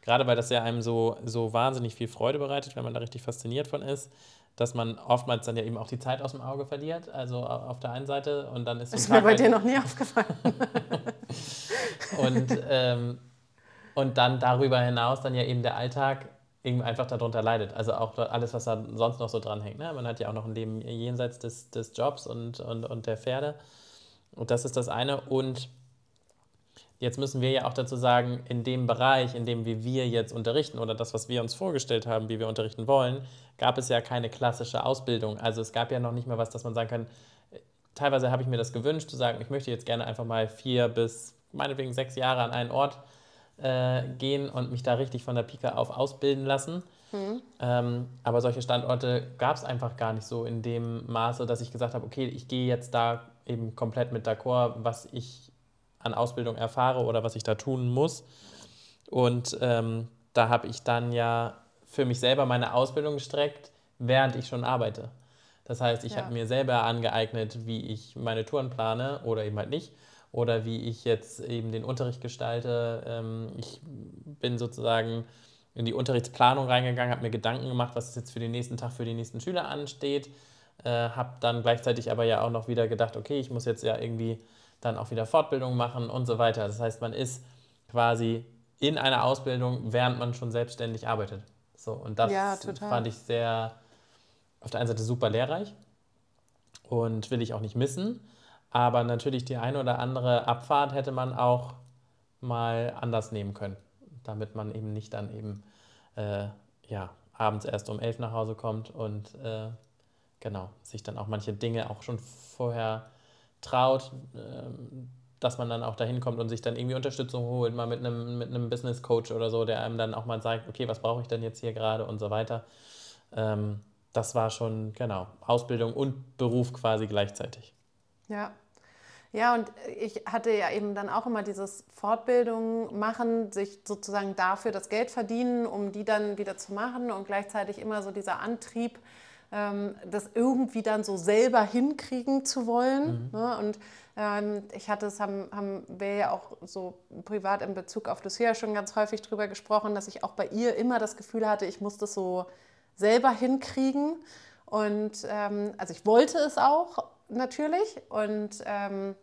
gerade weil das ja einem so, so wahnsinnig viel Freude bereitet, wenn man da richtig fasziniert von ist, dass man oftmals dann ja eben auch die Zeit aus dem Auge verliert, also auf der einen Seite und dann ist... Das ist mir bei dir noch nie aufgefallen. [LAUGHS] und, ähm, und dann darüber hinaus dann ja eben der Alltag irgendwie einfach darunter leidet. Also auch alles, was da sonst noch so dranhängt. Ne? Man hat ja auch noch ein Leben jenseits des, des Jobs und, und, und der Pferde. Und das ist das eine. Und jetzt müssen wir ja auch dazu sagen, in dem Bereich, in dem wir jetzt unterrichten oder das, was wir uns vorgestellt haben, wie wir unterrichten wollen, gab es ja keine klassische Ausbildung. Also es gab ja noch nicht mal was, dass man sagen kann, teilweise habe ich mir das gewünscht, zu sagen, ich möchte jetzt gerne einfach mal vier bis meinetwegen sechs Jahre an einen Ort äh, gehen und mich da richtig von der Pika auf ausbilden lassen. Mhm. Ähm, aber solche Standorte gab es einfach gar nicht so in dem Maße, dass ich gesagt habe, okay, ich gehe jetzt da eben komplett mit d'accord, was ich an Ausbildung erfahre oder was ich da tun muss. Und ähm, da habe ich dann ja für mich selber meine Ausbildung gestreckt, während ich schon arbeite. Das heißt, ich ja. habe mir selber angeeignet, wie ich meine Touren plane oder eben halt nicht oder wie ich jetzt eben den Unterricht gestalte. Ähm, ich bin sozusagen in die Unterrichtsplanung reingegangen, habe mir Gedanken gemacht, was jetzt für den nächsten Tag für die nächsten Schüler ansteht. Äh, habe dann gleichzeitig aber ja auch noch wieder gedacht, okay, ich muss jetzt ja irgendwie dann auch wieder Fortbildung machen und so weiter. Das heißt, man ist quasi in einer Ausbildung, während man schon selbstständig arbeitet. So, und das ja, fand ich sehr, auf der einen Seite super lehrreich und will ich auch nicht missen. Aber natürlich die eine oder andere Abfahrt hätte man auch mal anders nehmen können, damit man eben nicht dann eben äh, ja, abends erst um elf nach Hause kommt und äh, genau, sich dann auch manche Dinge auch schon vorher traut, äh, dass man dann auch dahin kommt und sich dann irgendwie Unterstützung holt, mal mit einem, mit einem Business Coach oder so, der einem dann auch mal sagt, okay, was brauche ich denn jetzt hier gerade und so weiter. Ähm, das war schon, genau, Ausbildung und Beruf quasi gleichzeitig. Ja, ja, und ich hatte ja eben dann auch immer dieses Fortbildung machen, sich sozusagen dafür das Geld verdienen, um die dann wieder zu machen und gleichzeitig immer so dieser Antrieb, ähm, das irgendwie dann so selber hinkriegen zu wollen. Mhm. Ne? Und ähm, ich hatte es, haben, haben wir ja auch so privat in Bezug auf Lucia schon ganz häufig drüber gesprochen, dass ich auch bei ihr immer das Gefühl hatte, ich muss das so selber hinkriegen. Und ähm, also ich wollte es auch natürlich und ähm,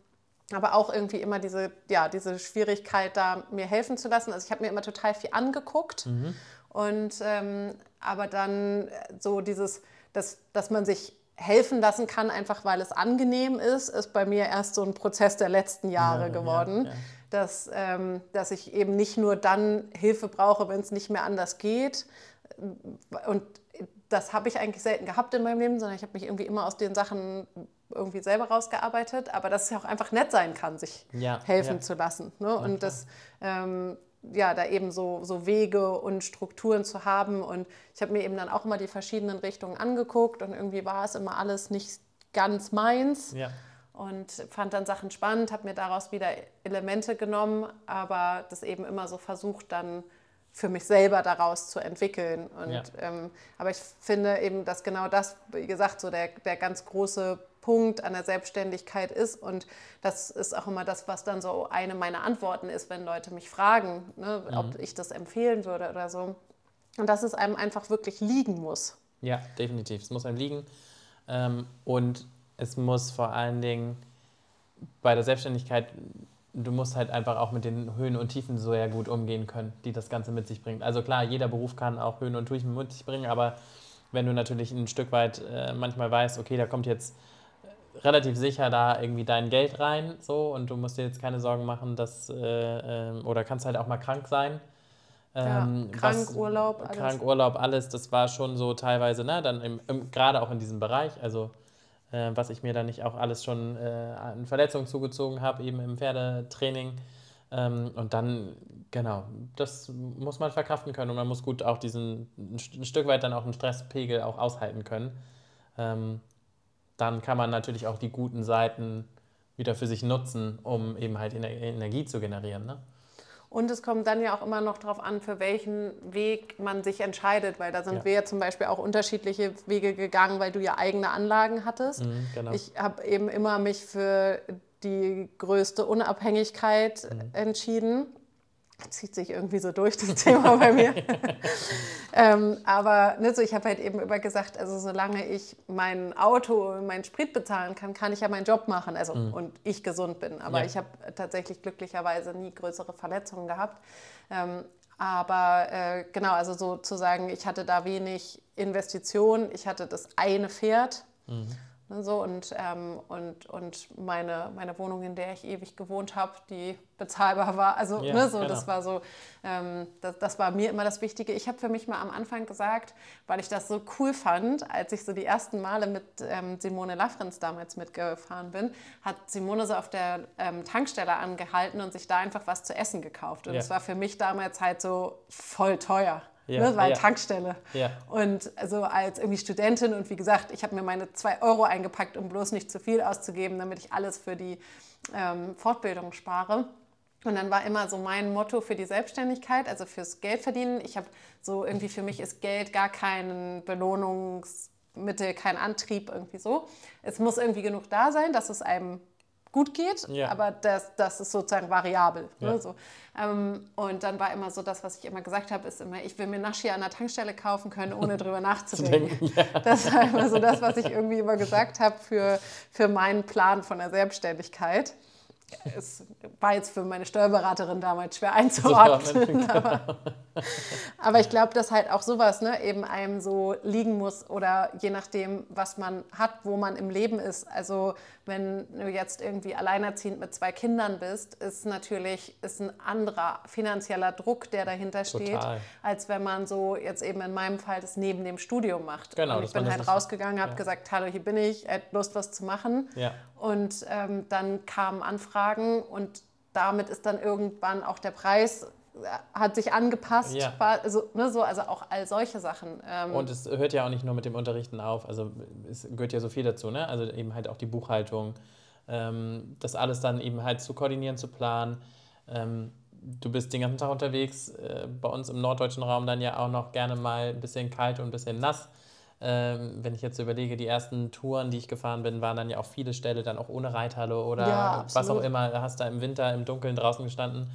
aber auch irgendwie immer diese, ja, diese Schwierigkeit, da mir helfen zu lassen. Also ich habe mir immer total viel angeguckt mhm. und ähm, aber dann so dieses, dass, dass man sich helfen lassen kann, einfach weil es angenehm ist, ist bei mir erst so ein Prozess der letzten Jahre ja, geworden. Ja, ja. Dass, ähm, dass ich eben nicht nur dann Hilfe brauche, wenn es nicht mehr anders geht. Und das habe ich eigentlich selten gehabt in meinem Leben, sondern ich habe mich irgendwie immer aus den Sachen irgendwie selber rausgearbeitet, aber dass es ja auch einfach nett sein kann, sich helfen zu lassen. Ne? Und das, ähm, ja, da eben so, so Wege und Strukturen zu haben. Und ich habe mir eben dann auch immer die verschiedenen Richtungen angeguckt und irgendwie war es immer alles nicht ganz meins Ja. und fand dann Sachen spannend, habe mir daraus wieder Elemente genommen, aber das eben immer so versucht, dann für mich selber daraus zu entwickeln. Und, Ja. ähm, aber ich finde eben, dass genau das, wie gesagt, so der, der ganz große Punkt an der Selbstständigkeit ist. Und das ist auch immer das, was dann so eine meiner Antworten ist, wenn Leute mich fragen, ne, ob ich das empfehlen würde oder so. Und dass es einem einfach wirklich liegen muss. Ja, definitiv. Es muss einem liegen. Ähm, und es muss vor allen Dingen bei der Selbstständigkeit, du musst halt einfach auch mit den Höhen und Tiefen so ja gut umgehen können, die das Ganze mit sich bringt. Also klar, jeder Beruf kann auch Höhen und Tiefen mit sich bringen, aber wenn du natürlich ein Stück weit äh, manchmal weißt, okay, da kommt jetzt relativ sicher da irgendwie dein Geld rein, so und du musst dir jetzt keine Sorgen machen, dass äh, ähm, oder kannst halt auch mal krank sein. Ja, Ähm, krank, was- Urlaub, alles. Krank, Urlaub, alles, das war schon so teilweise, ne, dann im, im, gerade auch in diesem Bereich, also äh, was ich mir dann nicht auch alles schon äh, an Verletzungen zugezogen habe, eben im Pferdetraining. Ähm, und dann, genau, das muss man verkraften können und man muss gut auch diesen, ein Stück weit dann auch einen Stresspegel auch aushalten können. Ähm, dann kann man natürlich auch die guten Seiten wieder für sich nutzen, um eben halt Ener Energie zu generieren. Ne? Und es kommt dann ja auch immer noch darauf an, für welchen Weg man sich entscheidet, weil da sind Ja. wir ja zum Beispiel auch unterschiedliche Wege gegangen, weil du ja eigene Anlagen hattest. Mhm, genau. Ich habe eben immer mich für die größte Unabhängigkeit Mhm. entschieden. Zieht sich irgendwie so durch das [LAUGHS] Thema bei mir. ähm, aber ne, so, ich habe halt eben immer gesagt, also solange ich mein Auto meinen Sprit bezahlen kann, kann ich ja meinen Job machen. Also und ich gesund bin. Aber Ja. ich habe tatsächlich glücklicherweise nie größere Verletzungen gehabt. Ähm, aber äh, genau, also sozusagen, ich hatte da wenig Investition. Ich hatte das eine Pferd. Ne, So, und, ähm, und, und meine, meine Wohnung, in der ich ewig gewohnt habe, die bezahlbar war. Also, Ja, ne, so, genau. das war so, ähm, das, das war mir immer das Wichtige. Ich habe für mich mal am Anfang gesagt, weil ich das so cool fand, als ich so die ersten Male mit ähm, Simone Lafrenz damals mitgefahren bin, hat Simone so auf der ähm, Tankstelle angehalten und sich da einfach was zu essen gekauft. Und Ja. das war für mich damals halt so voll teuer. Ja, ne, weil ja. Tankstelle. Ja. Und also als irgendwie Studentin und wie gesagt, ich habe mir meine zwei Euro eingepackt, um bloß nicht zu viel auszugeben, damit ich alles für die ähm, Fortbildung spare. Und dann war immer so mein Motto für die Selbstständigkeit, also fürs Geldverdienen. Ich habe so irgendwie für mich ist Geld gar kein Belohnungsmittel, kein Antrieb irgendwie so. Es muss irgendwie genug da sein, dass es einem gut geht, Ja. aber das, das ist sozusagen variabel. Ja. Ne, so. ähm, und dann war immer so das, was ich immer gesagt habe, ist immer, ich will mir Naschi an der Tankstelle kaufen können, ohne drüber [LAUGHS] nachzudenken. [LAUGHS] Das war immer so das, was ich irgendwie immer gesagt habe für, für meinen Plan von der Selbstständigkeit. Es war jetzt für meine Steuerberaterin damals schwer einzuordnen. [LAUGHS] aber, aber ich glaube, dass halt auch sowas ne, eben einem so liegen muss oder je nachdem, was man hat, wo man im Leben ist. Also wenn du jetzt irgendwie alleinerziehend mit zwei Kindern bist, ist natürlich ist ein anderer finanzieller Druck, der dahinter steht, Total. als wenn man so jetzt eben in meinem Fall das neben dem Studium macht. Genau, Und ich bin halt rausgegangen, habe gesagt, hallo, hier bin ich, hätte Lust, was zu machen. Ja. Und ähm, dann kamen Anfragen und damit ist dann irgendwann auch der Preis, äh, hat sich angepasst. Ja. War, also, ne, so, also auch all solche Sachen. Ähm, Und es hört ja auch nicht nur mit dem Unterrichten auf, also es gehört ja so viel dazu, ne? Also eben halt auch die Buchhaltung, ähm, das alles dann eben halt zu koordinieren, zu planen. Ähm, du bist den ganzen Tag unterwegs, äh, bei uns im norddeutschen Raum dann ja auch noch gerne mal ein bisschen kalt und ein bisschen nass. Ähm, wenn ich jetzt überlege, die ersten Touren, die ich gefahren bin, waren dann ja auch viele Ställe dann auch ohne Reithalle oder Ja, was auch immer. Da hast da im Winter im Dunkeln draußen gestanden.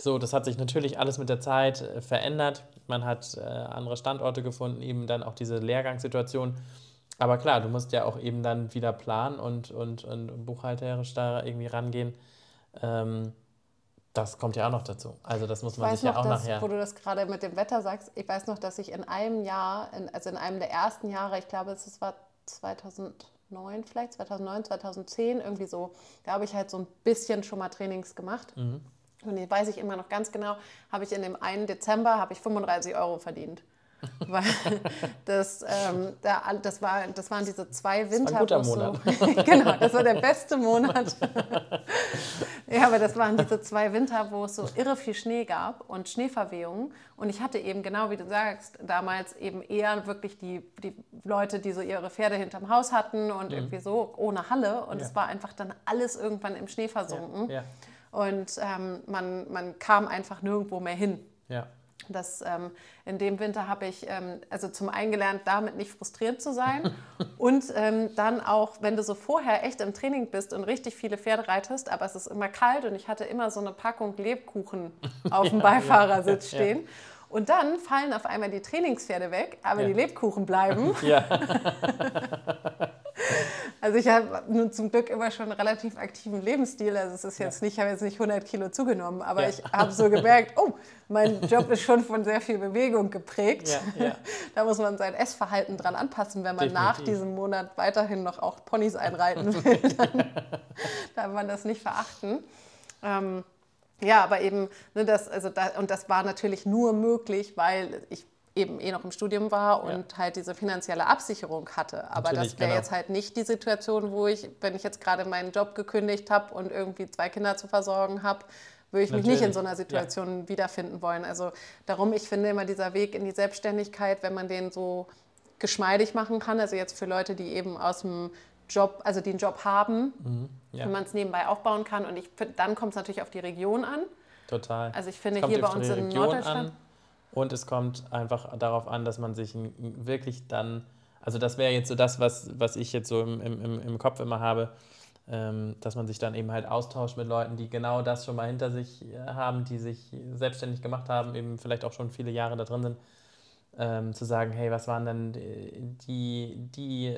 So, das hat sich natürlich alles mit der Zeit äh, verändert. Man hat äh, andere Standorte gefunden, eben dann auch diese Lehrgangssituation. Aber klar, du musst ja auch eben dann wieder planen und, und, und buchhalterisch da irgendwie rangehen. Ähm, das kommt ja auch noch dazu. Also das muss ich man sich ja noch, auch dass, nachher. wo du das gerade mit dem Wetter sagst, ich weiß noch, dass ich in einem Jahr, in, also in einem der ersten Jahre, ich glaube, es war 2009 vielleicht, 2009, 2010, irgendwie so, da habe ich halt so ein bisschen schon mal Trainings gemacht. Mhm. Und jetzt weiß ich immer noch ganz genau, habe ich in dem einen Dezember habe ich 35 Euro verdient. [LAUGHS] weil das, ähm, da, das, war, das waren diese zwei Winter. Das war ein guter Monat. So, [LAUGHS] genau, das war der beste Monat. [LAUGHS] ja, aber das waren diese zwei Winter, wo es so irre viel Schnee gab und Schneeverwehungen. Und ich hatte eben, genau wie du sagst, damals eben eher wirklich die, die Leute, die so ihre Pferde hinterm Haus hatten und mhm. irgendwie so ohne Halle. Und ja. es war einfach dann alles irgendwann im Schnee versunken. Ja. Ja. Und ähm, man, man kam einfach nirgendwo mehr hin. Ja. Das, ähm, in dem Winter habe ich ähm, also zum einen gelernt, damit nicht frustriert zu sein [LAUGHS] und ähm, dann auch, wenn du so vorher echt im Training bist und richtig viele Pferde reitest, aber es ist immer kalt und ich hatte immer so eine Packung Lebkuchen [LAUGHS] auf dem ja, Beifahrersitz [LAUGHS] ja, stehen. Ja. Und dann fallen auf einmal die Trainingspferde weg, aber die Lebkuchen bleiben. Ja. [LAUGHS] Also ich habe nun zum Glück immer schon einen relativ aktiven Lebensstil. Also es ist jetzt ja. nicht, ich habe jetzt nicht 100 Kilo zugenommen, aber ja. ich habe so gemerkt, oh, mein [LAUGHS] Job ist schon von sehr viel Bewegung geprägt. Ja, [LAUGHS] da muss man sein Essverhalten dran anpassen, wenn man Definitiv. nach diesem Monat weiterhin noch auch Ponys einreiten will. Dann darf man das nicht verachten. Ähm, ja, aber eben, ne, das, also da, und das war natürlich nur möglich, weil ich eben eh noch im Studium war und ja. halt diese finanzielle Absicherung hatte. Aber Natürlich, das wäre genau. jetzt halt nicht die Situation, wo ich, wenn ich jetzt gerade meinen Job gekündigt habe und irgendwie zwei Kinder zu versorgen habe, würde ich Natürlich. mich nicht in so einer Situation ja. wiederfinden wollen. Also darum, ich finde immer dieser Weg in die Selbstständigkeit, wenn man den so geschmeidig machen kann, also jetzt für Leute, die eben aus dem Job, also einen Job haben, mhm. ja. wenn man es nebenbei aufbauen kann. Und ich, dann kommt es natürlich auf die Region an. Total. Also ich finde hier bei uns in Norddeutschland. An und es kommt einfach darauf an, dass man sich wirklich dann, also das wäre jetzt so das, was, was ich jetzt so im, im, im Kopf immer habe, ähm, dass man sich dann eben halt austauscht mit Leuten, die genau das schon mal hinter sich äh, haben, die sich selbstständig gemacht haben, eben vielleicht auch schon viele Jahre da drin sind, ähm, zu sagen, hey, was waren denn die, die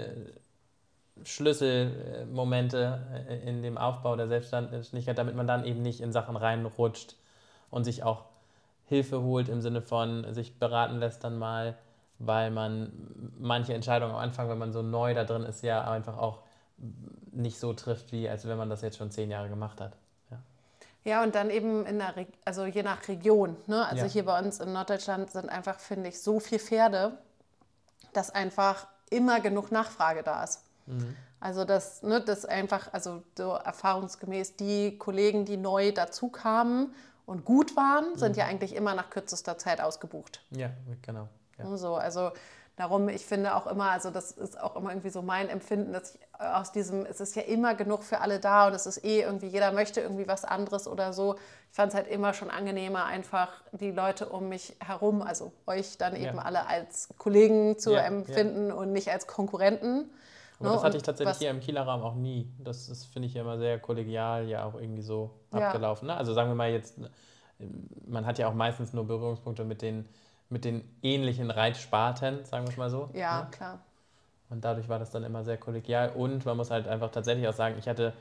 Schlüsselmomente äh, in dem Aufbau der Selbstständigkeit, damit man dann eben nicht in Sachen reinrutscht und sich auch Hilfe holt im Sinne von sich beraten lässt dann mal, weil man manche Entscheidungen am Anfang, wenn man so neu da drin ist, ja einfach auch nicht so trifft, wie als wenn man das jetzt schon zehn Jahre gemacht hat. Ja, ja und dann eben in der, Re also je nach Region. Ne? Also ja. hier bei uns in Norddeutschland sind einfach, finde ich, so viele Pferde, dass einfach immer genug Nachfrage da ist. Mhm. Also das, ne, das einfach, also so erfahrungsgemäß die Kollegen, die neu dazu kamen und gut waren, sind mhm. ja eigentlich immer nach kürzester Zeit ausgebucht. Ja, genau. Ja. So, also darum, ich finde auch immer, also das ist auch immer irgendwie so mein Empfinden, dass ich aus diesem, es ist ja immer genug für alle da und es ist eh irgendwie, jeder möchte irgendwie was anderes oder so. Ich fand es halt immer schon angenehmer, einfach die Leute um mich herum, also euch dann eben ja. alle als Kollegen zu ja, empfinden und nicht als Konkurrenten. Aber no, das hatte ich tatsächlich hier im Kieler Raum auch nie. Das ist, finde ich, ja immer sehr kollegial, ja auch irgendwie so ja. abgelaufen. Ne? Also sagen wir mal jetzt, man hat ja auch meistens nur Berührungspunkte mit den, mit den ähnlichen Reitsparten, sagen wir es mal so. Ja, ne? klar. Und dadurch war das dann immer sehr kollegial. Und man muss halt einfach tatsächlich auch sagen, ich hatte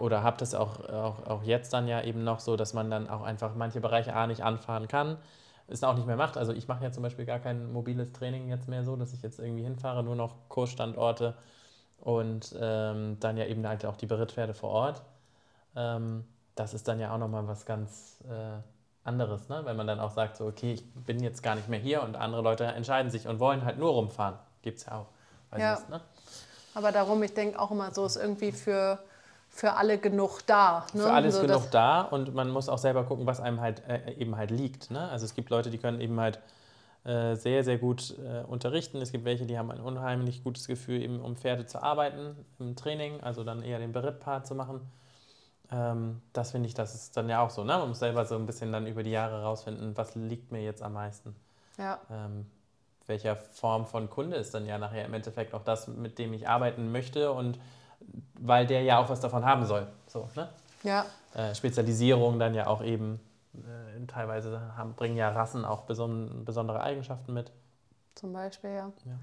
oder habe das auch, auch, auch jetzt dann ja eben noch so, dass man dann auch einfach manche Bereiche A nicht anfahren kann es auch nicht mehr macht. Also ich mache ja zum Beispiel gar kein mobiles Training jetzt mehr so, dass ich jetzt irgendwie hinfahre, nur noch Kursstandorte und ähm, dann ja eben halt auch die Berittpferde vor Ort. Ähm, das ist dann ja auch nochmal was ganz äh, anderes, ne? wenn man dann auch sagt, so, okay, ich bin jetzt gar nicht mehr hier und andere Leute entscheiden sich und wollen halt nur rumfahren. Gibt es ja auch. Ja. Ist, ne? Aber darum, ich denke auch immer so, ist irgendwie für für alle genug da. Ne? Für alles so, genug da und man muss auch selber gucken, was einem halt äh, eben halt liegt. Ne? Also es gibt Leute, die können eben halt äh, sehr, sehr gut äh, unterrichten. Es gibt welche, die haben ein unheimlich gutes Gefühl, eben um Pferde zu arbeiten im Training, also dann eher den Berittpart zu machen. Ähm, das finde ich, das ist dann ja auch so. Ne? Man muss selber so ein bisschen dann über die Jahre rausfinden, was liegt mir jetzt am meisten. Ja. Ähm, welcher Form von Kunde ist dann ja nachher im Endeffekt auch das, mit dem ich arbeiten möchte und weil der ja auch was davon haben soll. So, ne? Ja. Äh, Spezialisierung dann ja auch eben, äh, teilweise haben, bringen ja Rassen auch beson besondere Eigenschaften mit. Zum Beispiel, ja. ja.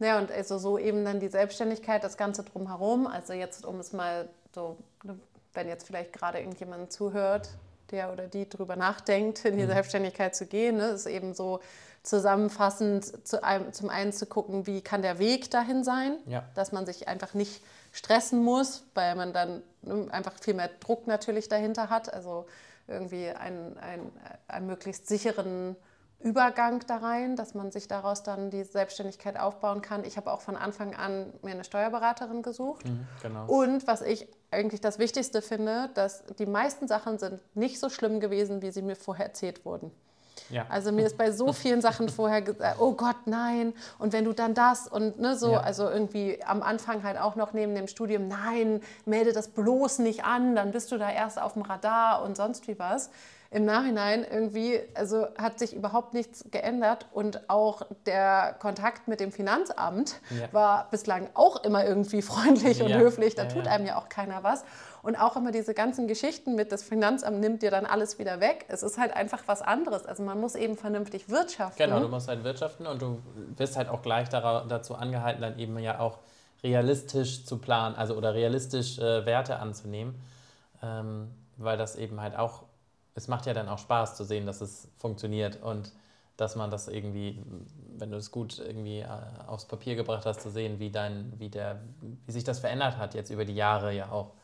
Ja, und also so eben dann die Selbstständigkeit, das Ganze drumherum. Also jetzt, um es mal so, ne, wenn jetzt vielleicht gerade irgendjemand zuhört, der oder die drüber nachdenkt, in die mhm. Selbstständigkeit zu gehen, ne, ist eben so zusammenfassend zu einem, zum einen zu gucken, wie kann der Weg dahin sein, ja. dass man sich einfach nicht stressen muss, weil man dann ne, einfach viel mehr Druck natürlich dahinter hat. Also irgendwie einen, einen, einen möglichst sicheren Übergang da rein, dass man sich daraus dann die Selbstständigkeit aufbauen kann. Ich habe auch von Anfang an mir eine Steuerberaterin gesucht. Mhm, genau. Und was ich eigentlich das Wichtigste finde, dass die meisten Sachen sind nicht so schlimm gewesen, wie sie mir vorher erzählt wurden. Ja. Also mir ist bei so vielen Sachen vorher gesagt, oh Gott, nein, und wenn du dann das und ne, so, ja. also irgendwie am Anfang halt auch noch neben dem Studium, nein, melde das bloß nicht an, dann bist du da erst auf dem Radar und sonst wie was im Nachhinein irgendwie, also hat sich überhaupt nichts geändert und auch der Kontakt mit dem Finanzamt ja. war bislang auch immer irgendwie freundlich und ja. höflich, da ja, tut einem ja auch keiner was. Und auch immer diese ganzen Geschichten mit, das Finanzamt nimmt dir dann alles wieder weg. Es ist halt einfach was anderes. Also man muss eben vernünftig wirtschaften. Genau, du musst halt wirtschaften und du wirst halt auch gleich dazu angehalten, dann eben ja auch realistisch zu planen, also oder realistisch äh, Werte anzunehmen, ähm, weil das eben halt auch es macht ja dann auch Spaß zu sehen, dass es funktioniert und dass man das irgendwie, wenn du es gut irgendwie äh, aufs Papier gebracht hast, zu sehen, wie dein, wie der, wie sich das verändert hat jetzt über die Jahre ja auch.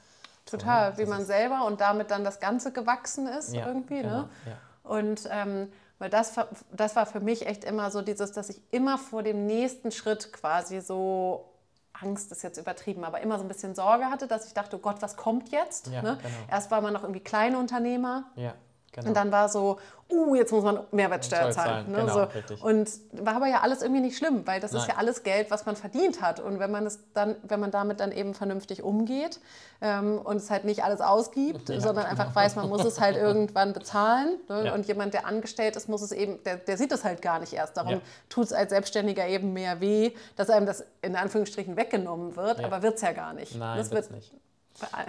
Total, so, ne? wie man selber und damit dann das Ganze gewachsen ist ja, irgendwie. Genau, ne? Ja. Und ähm, weil das, das war für mich echt immer so dieses, dass ich immer vor dem nächsten Schritt quasi so Angst ist jetzt übertrieben, aber immer so ein bisschen Sorge hatte, dass ich dachte, oh Gott, was kommt jetzt? Ja, ne? genau. Erst war man noch irgendwie Kleinunternehmer. Ja. Genau. Und dann war so, uh, jetzt muss man Mehrwertsteuer zahlen. Ne? Genau, so. Und war aber ja alles irgendwie nicht schlimm, weil das Nein. ist ja alles Geld, was man verdient hat. Und wenn man es dann, wenn man damit dann eben vernünftig umgeht ähm, und es halt nicht alles ausgibt, [LAUGHS] ja, sondern genau. einfach weiß, man muss es halt irgendwann bezahlen. Ne? Ja. Und jemand, der angestellt ist, muss es eben, der, der sieht es halt gar nicht erst. Darum ja. tut es als Selbstständiger eben mehr weh, dass einem das in Anführungsstrichen weggenommen wird, aber wird es ja gar nicht. Nein, das wird nicht.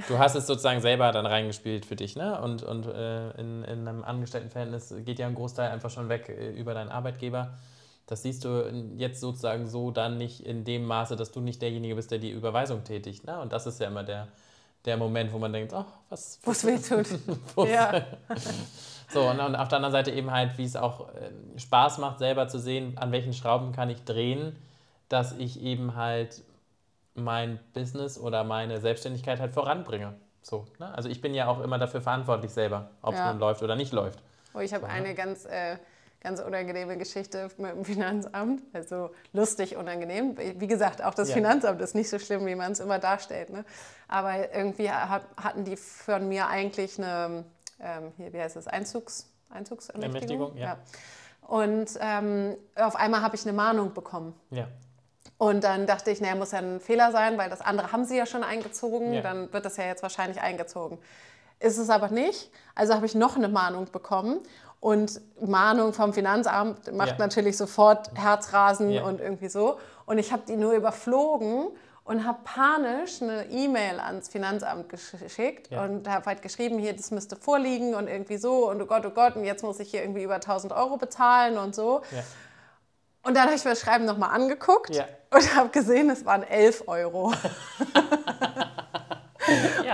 Du hast es sozusagen selber dann reingespielt für dich, ne? Und, und äh, in, in einem Angestelltenverhältnis geht ja ein Großteil einfach schon weg äh, über deinen Arbeitgeber. Das siehst du jetzt sozusagen so dann nicht in dem Maße, dass du nicht derjenige bist, der die Überweisung tätigt. Ne? Und das ist ja immer der, der Moment, wo man denkt, ach, oh, was... Wo es weh tut. [LAUGHS] ja. [LAUGHS] so, und, und, auf der anderen Seite eben halt, wie es auch äh, Spaß macht, selber zu sehen, an welchen Schrauben kann ich drehen, dass ich eben halt mein Business oder meine Selbstständigkeit halt voranbringe. So, ne? Also ich bin ja auch immer dafür verantwortlich selber, ob es ja. nun läuft oder nicht läuft. Oh, ich habe so, ne? eine ganz, äh, ganz unangenehme Geschichte mit dem Finanzamt. Also lustig unangenehm. Wie gesagt, auch das ja. Finanzamt ist nicht so schlimm, wie man es immer darstellt. Ne? Aber irgendwie hat, hatten die von mir eigentlich eine, ähm, hier, wie heißt das, Einzugs, Einzugsermächtigung? Ja. ja. Und ähm, auf einmal habe ich eine Mahnung bekommen. Ja. Und dann dachte ich, naja, muss ja ein Fehler sein, weil das andere haben sie ja schon eingezogen, ja. dann wird das ja jetzt wahrscheinlich eingezogen. Ist es aber nicht. Also habe ich noch eine Mahnung bekommen. Und Mahnung vom Finanzamt macht ja. natürlich sofort Herzrasen ja. und irgendwie so. Und ich habe die nur überflogen und habe panisch eine E-Mail ans Finanzamt geschickt ja. und habe halt geschrieben, hier, das müsste vorliegen und irgendwie so und oh Gott, oh Gott, und jetzt muss ich hier irgendwie über 1000 Euro bezahlen und so. Und dann habe ich mir das Schreiben nochmal angeguckt ja. und habe gesehen, es waren 11 Euro. [LAUGHS]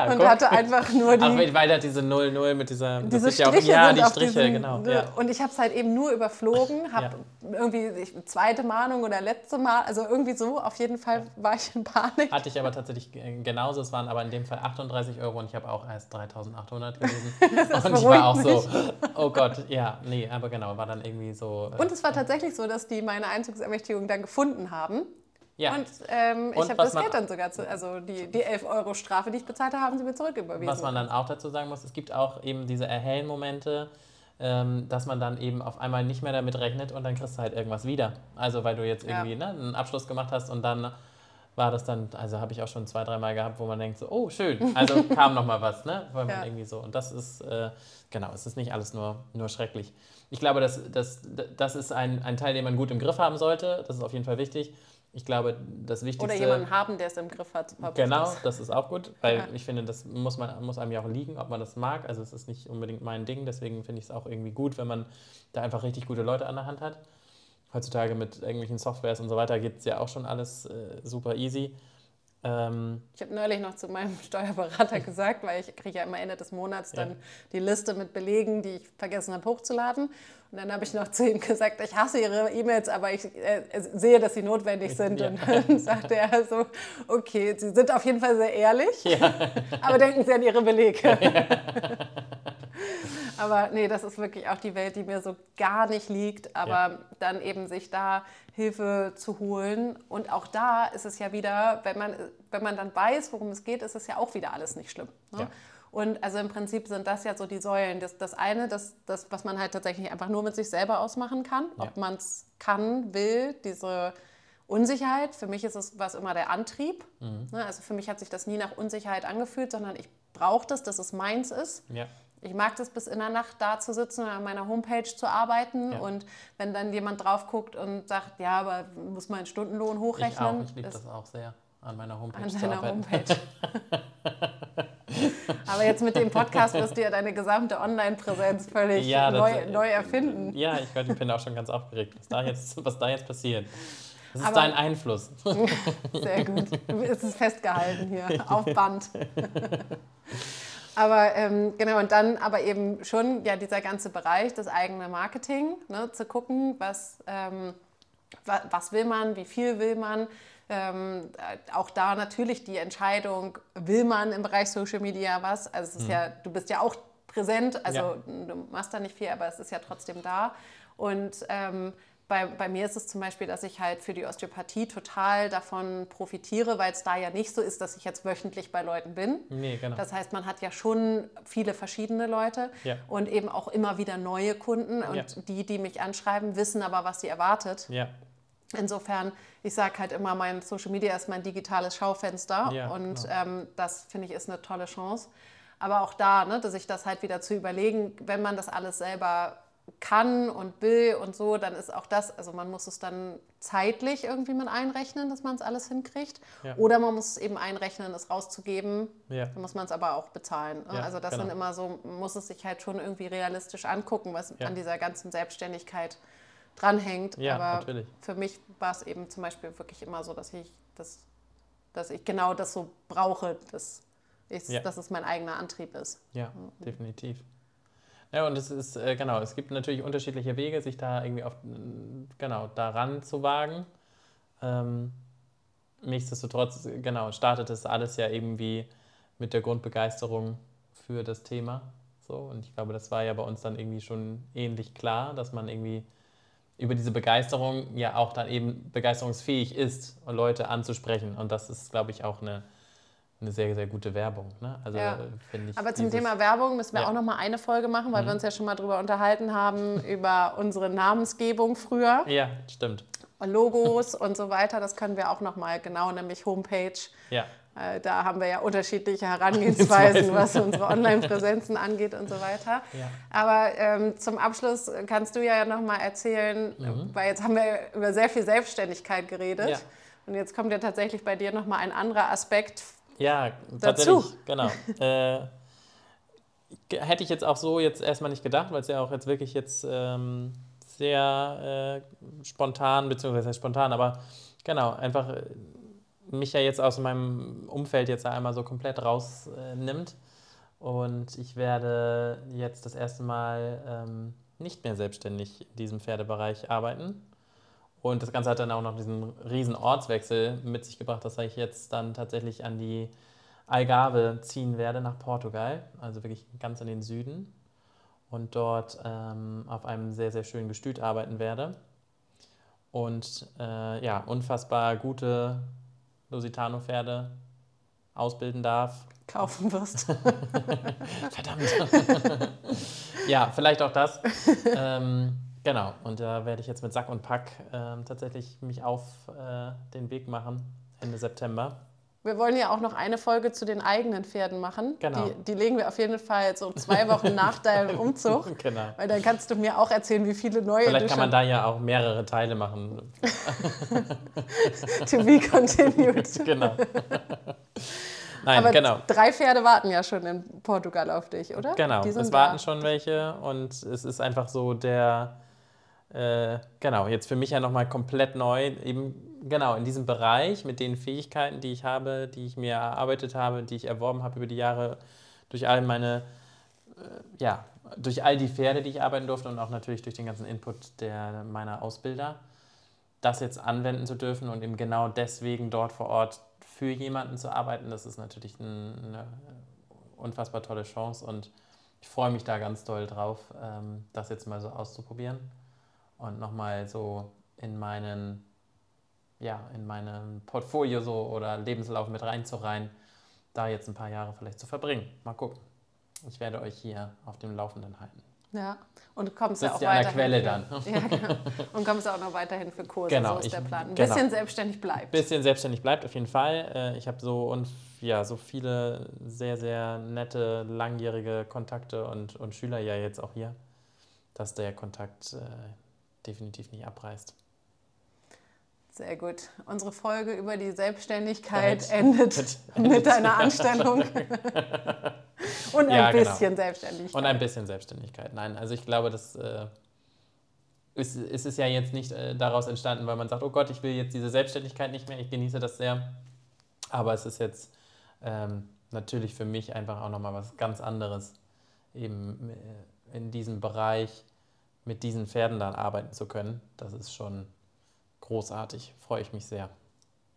Ja, und guck. hatte einfach nur die. Weil da diese 0-0 mit dieser. Diese Striche ja, auch, ja die Striche, diesen, genau. Ja. Und ich habe es halt eben nur überflogen, [LAUGHS] habe ja. irgendwie zweite Mahnung oder letzte Mal, also irgendwie so, auf jeden Fall war ich in Panik. Hatte ich aber tatsächlich genauso, es waren aber in dem Fall 38 Euro und ich habe auch erst 3800 gelesen. [LAUGHS] und ich war auch mich. so, oh Gott, ja, nee, aber genau, war dann irgendwie so. Äh, und es war tatsächlich so, dass die meine Einzugsermächtigung dann gefunden haben. Ja. Und ähm, ich habe das Geld dann sogar, zu, also die, die 11 Euro Strafe, die ich bezahlt habe, haben sie mir zurücküberwiesen. Was man dann auch dazu sagen muss, es gibt auch eben diese erhellen Momente, ähm, dass man dann eben auf einmal nicht mehr damit rechnet und dann kriegst du halt irgendwas wieder. Also weil du jetzt irgendwie ja. ne, einen Abschluss gemacht hast und dann war das dann, also habe ich auch schon zwei, dreimal gehabt, wo man denkt so, oh schön, also [LAUGHS] kam noch mal was, ne? Weil man ja. irgendwie so, und das ist, äh, genau, es ist nicht alles nur, nur schrecklich. Ich glaube, das, das, das ist ein, ein Teil, den man gut im Griff haben sollte, das ist auf jeden Fall wichtig ich glaube, das Wichtigste. Oder jemanden haben, der es im Griff hat. Genau, das ist auch gut, weil ja. ich finde, das muss, man, muss einem ja auch liegen, ob man das mag. Also, es ist nicht unbedingt mein Ding, deswegen finde ich es auch irgendwie gut, wenn man da einfach richtig gute Leute an der Hand hat. Heutzutage mit irgendwelchen Softwares und so weiter geht es ja auch schon alles äh, super easy. Ähm, ich habe neulich noch zu meinem [LAUGHS] Steuerberater gesagt, weil ich kriege ja immer Ende des Monats dann ja. die Liste mit Belegen, die ich vergessen habe hochzuladen. Und dann habe ich noch zu ihm gesagt, ich hasse Ihre E-Mails, aber ich äh, sehe, dass sie notwendig sind. Ja. Und dann sagte er so, okay, Sie sind auf jeden Fall sehr ehrlich, ja. aber denken Sie an Ihre Belege. [LAUGHS] Aber nee, das ist wirklich auch die Welt, die mir so gar nicht liegt. Aber ja. dann eben sich da Hilfe zu holen. Und auch da ist es ja wieder, wenn man, wenn man dann weiß, worum es geht, ist es ja auch wieder alles nicht schlimm. Ne? Und also im Prinzip sind das ja so die Säulen. Das, das eine, das, das, was man halt tatsächlich einfach nur mit sich selber ausmachen kann, ja. ob man es kann, will, diese Unsicherheit. Für mich ist es was immer der Antrieb. Mhm. Ne, also für mich hat sich das nie nach Unsicherheit angefühlt, sondern ich brauche das, dass es meins ist. Ja. Ich mag das bis in der Nacht da zu sitzen und an meiner Homepage zu arbeiten. Ja. Und wenn dann jemand drauf guckt und sagt, ja, aber muss man einen Stundenlohn hochrechnen. Ich, ich liebe das auch sehr, an meiner Homepage an deiner. Homepage. [LAUGHS] aber jetzt mit dem Podcast wirst du ja deine gesamte Online-Präsenz völlig ja, neu, das, neu, erfinden. Ja, ich, ich bin auch schon ganz aufgeregt, was da jetzt, was da jetzt passiert. Das ist aber, dein Einfluss. [LAUGHS] Sehr gut. Es ist festgehalten hier, [LAUGHS] auf Band. Aber ähm, genau, und dann aber eben schon ja dieser ganze Bereich, das eigene Marketing, ne, zu gucken, was, ähm, wa was will man, wie viel will man. Ähm, auch da natürlich die Entscheidung, will man im Bereich Social Media was? Also es ist mhm. ja, du bist ja auch präsent, also ja. du machst da nicht viel, aber es ist ja trotzdem da. Und ähm, bei, bei mir ist es zum Beispiel, dass ich halt für die Osteopathie total davon profitiere, weil es da ja nicht so ist, dass ich jetzt wöchentlich bei Leuten bin. Nee, genau. Das heißt, man hat ja schon viele verschiedene Leute ja. und eben auch immer wieder neue Kunden. Und ja. die, die mich anschreiben, wissen aber, was sie erwartet. Ja. Insofern, ich sage halt immer, mein Social Media ist mein digitales Schaufenster ja, und genau. ähm, das finde ich ist eine tolle Chance. Aber auch da, ne, dass sich das halt wieder zu überlegen, wenn man das alles selber kann und will und so, dann ist auch das, also man muss es dann zeitlich irgendwie mit einrechnen, dass man es alles hinkriegt. Ja. Oder man muss es eben einrechnen, es rauszugeben. Ja. Dann muss man es aber auch bezahlen. Ne? Ja, also das genau. sind immer so, man muss es sich halt schon irgendwie realistisch angucken, was an dieser ganzen Selbstständigkeit dranhängt. aber natürlich. für mich war es eben zum Beispiel wirklich immer so, dass ich das, dass ich genau das so brauche, dass, ich, dass es mein eigener Antrieb ist. Ja, definitiv. Ja, und es ist, äh, genau, es gibt natürlich unterschiedliche Wege, sich da irgendwie auf, genau, daran zu wagen. Ähm, nichtsdestotrotz, genau, startet das alles ja irgendwie mit der Grundbegeisterung für das Thema. So, und ich glaube, das war ja bei uns dann irgendwie schon ähnlich klar, dass man irgendwie über diese Begeisterung ja auch dann eben begeisterungsfähig ist, Leute anzusprechen. Und das ist, glaube ich, auch eine eine sehr, sehr gute Werbung. Ne? Also, ja. ich, Aber zum Thema Werbung müssen wir ja. auch noch mal eine Folge machen, weil mhm. wir uns ja schon mal darüber unterhalten haben, über unsere Namensgebung früher. Ja, stimmt. Logos und so weiter, das können wir auch noch mal genau, nämlich Homepage. Ja. Äh, da haben wir ja unterschiedliche [LAUGHS] Herangehensweisen, was unsere Online-Präsenzen [LAUGHS] angeht und so weiter. Ja. Aber ähm, zum Abschluss kannst du ja noch mal erzählen, mhm. weil jetzt haben wir über sehr viel Selbstständigkeit geredet. Ja. Und jetzt kommt ja tatsächlich bei dir noch mal ein anderer Aspekt ja, dazu. genau. [LAUGHS] äh, hätte ich jetzt auch so jetzt erstmal nicht gedacht, weil es ja auch jetzt wirklich jetzt ähm, sehr äh, spontan, beziehungsweise spontan, aber genau, einfach äh, mich ja jetzt aus meinem Umfeld jetzt einmal so komplett rausnimmt. und ich werde jetzt das erste Mal ähm, nicht mehr selbstständig in diesem Pferdebereich arbeiten. Und das Ganze hat dann auch noch diesen riesen Ortswechsel mit sich gebracht, dass ich jetzt dann tatsächlich an die Algarve ziehen werde nach Portugal, also wirklich ganz in den Süden und dort ähm, auf einem sehr, sehr schönen Gestüt arbeiten werde. Und äh, ja, unfassbar gute Lusitano-Pferde ausbilden darf. Kaufen wirst. [LAUGHS] Verdammt. ja, vielleicht auch das. Ähm, Genau, und da werde ich jetzt mit Sack und Pack äh, tatsächlich mich auf äh, den Weg machen, Ende September. Wir wollen ja auch noch eine Folge zu den eigenen Pferden machen. Genau. Die, die legen wir auf jeden Fall so zwei Wochen nach deinem [LAUGHS] Umzug. Genau. Weil dann kannst du mir auch erzählen, wie viele neue Vielleicht kann man da ja auch mehrere Teile machen. [LAUGHS] to be continued. [LAUGHS] genau. Nein, Aber genau. drei Pferde warten ja schon in Portugal auf dich, oder? Genau, es warten schon welche und es ist einfach so der äh, genau, jetzt für mich ja nochmal komplett neu, eben genau in diesem Bereich mit den Fähigkeiten, die ich habe, die ich mir erarbeitet habe, die ich erworben habe über die Jahre durch all meine, äh, ja, durch all die Pferde, die ich arbeiten durfte und auch natürlich durch den ganzen Input der, meiner Ausbilder, das jetzt anwenden zu dürfen und eben genau deswegen dort vor Ort für jemanden zu arbeiten, das ist natürlich ein, eine unfassbar tolle Chance und ich freue mich da ganz doll drauf, ähm, das jetzt mal so auszuprobieren und nochmal so in meinen, ja, in meinem Portfolio so oder Lebenslauf mit reinzureihen, da jetzt ein paar Jahre vielleicht zu verbringen. Mal gucken. Ich werde euch hier auf dem Laufenden halten. Ja, und kommst Sitzt ja auch an der weiterhin. Quelle für, [LAUGHS] Ja, genau. Und kommst auch noch weiterhin für Kurse, Genau, so ist ich- der Plan. Ein genau. bisschen selbstständig bleibt. bisschen selbstständig bleibt, auf jeden Fall. Äh, Ich habe so und ja, so viele sehr, sehr nette, langjährige Kontakte und, und Schüler ja jetzt auch hier, dass der Kontakt äh, definitiv nicht abreißt. Sehr gut. Unsere Folge über die Selbstständigkeit endet Mit- mit einer Anstellung [LAUGHS] und ein Ja, genau. bisschen Selbstständigkeit. Und ein bisschen Selbstständigkeit. Nein, also ich glaube, das äh, ist, ist es ja jetzt nicht äh, daraus entstanden, weil man sagt, oh Gott, ich will jetzt diese Selbstständigkeit nicht mehr, ich genieße das sehr. Aber es ist jetzt ähm, natürlich für mich einfach auch nochmal was ganz anderes, eben äh, in diesem Bereich mit diesen Pferden dann arbeiten zu können. Das ist schon großartig, freue ich mich sehr,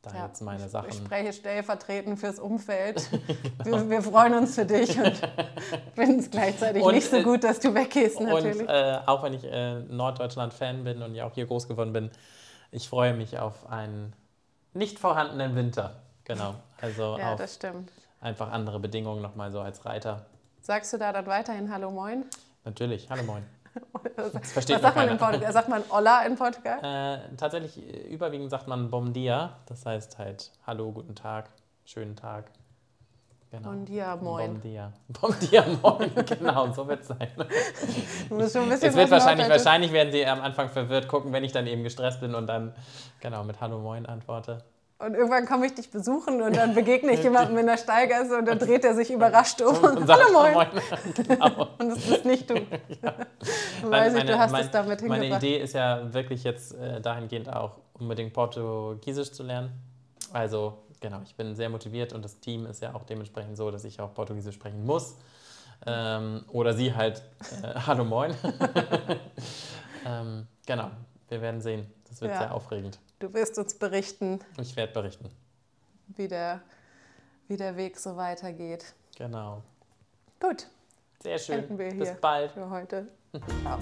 da Ja, jetzt meine Sachen... Ich spreche stellvertretend fürs Umfeld. [LAUGHS] Genau. wir, wir freuen uns für dich und [LAUGHS] finden es gleichzeitig Und, nicht so äh, gut, dass du weggehst, natürlich. Und äh, auch wenn ich äh, Norddeutschland-Fan bin und ja auch hier groß geworden bin, ich freue mich auf einen nicht vorhandenen Winter. Genau. Also ja, auf das stimmt. einfach andere Bedingungen nochmal so als Reiter. Sagst du da dann weiterhin Hallo Moin? Natürlich. Hallo Moin. Das versteht Was sagt man in. Portugal? Sagt man Olla in Portugal? Äh, tatsächlich, äh, überwiegend sagt man Bom dia. Das heißt halt Hallo, guten Tag, schönen Tag. Genau. Bom dia, moin. Bom dia. Bom dia, [LAUGHS] moin. genau, so wird es sein. [LAUGHS] Du musst schon ein bisschen Es wird wahrscheinlich, wahrscheinlich werden sie am Anfang verwirrt gucken, wenn ich dann eben gestresst bin und dann genau mit Hallo Moin antworte. Und irgendwann komme ich dich besuchen und dann begegne ich [LAUGHS] jemandem in der Steigasse und dann dreht er sich überrascht um Und und sagt Hallo Moin. [LAUGHS] Genau. Und es bist nicht du. [LAUGHS] Dann weiß ich, du hast es damit meine hingebracht. Idee ist ja wirklich jetzt äh, dahingehend auch unbedingt Portugiesisch zu lernen. Also genau, ich bin sehr motiviert und das Team ist ja auch dementsprechend so, dass ich auch Portugiesisch sprechen muss. Ähm, oder sie halt äh, Hallo Moin. ähm, genau, wir werden sehen. Das wird Ja. sehr aufregend. Du wirst uns berichten, Ich werde berichten. wie der, wie der Weg so weitergeht. Genau. Gut, Sehr schön. Bis bald. für heute. [LAUGHS] Ciao.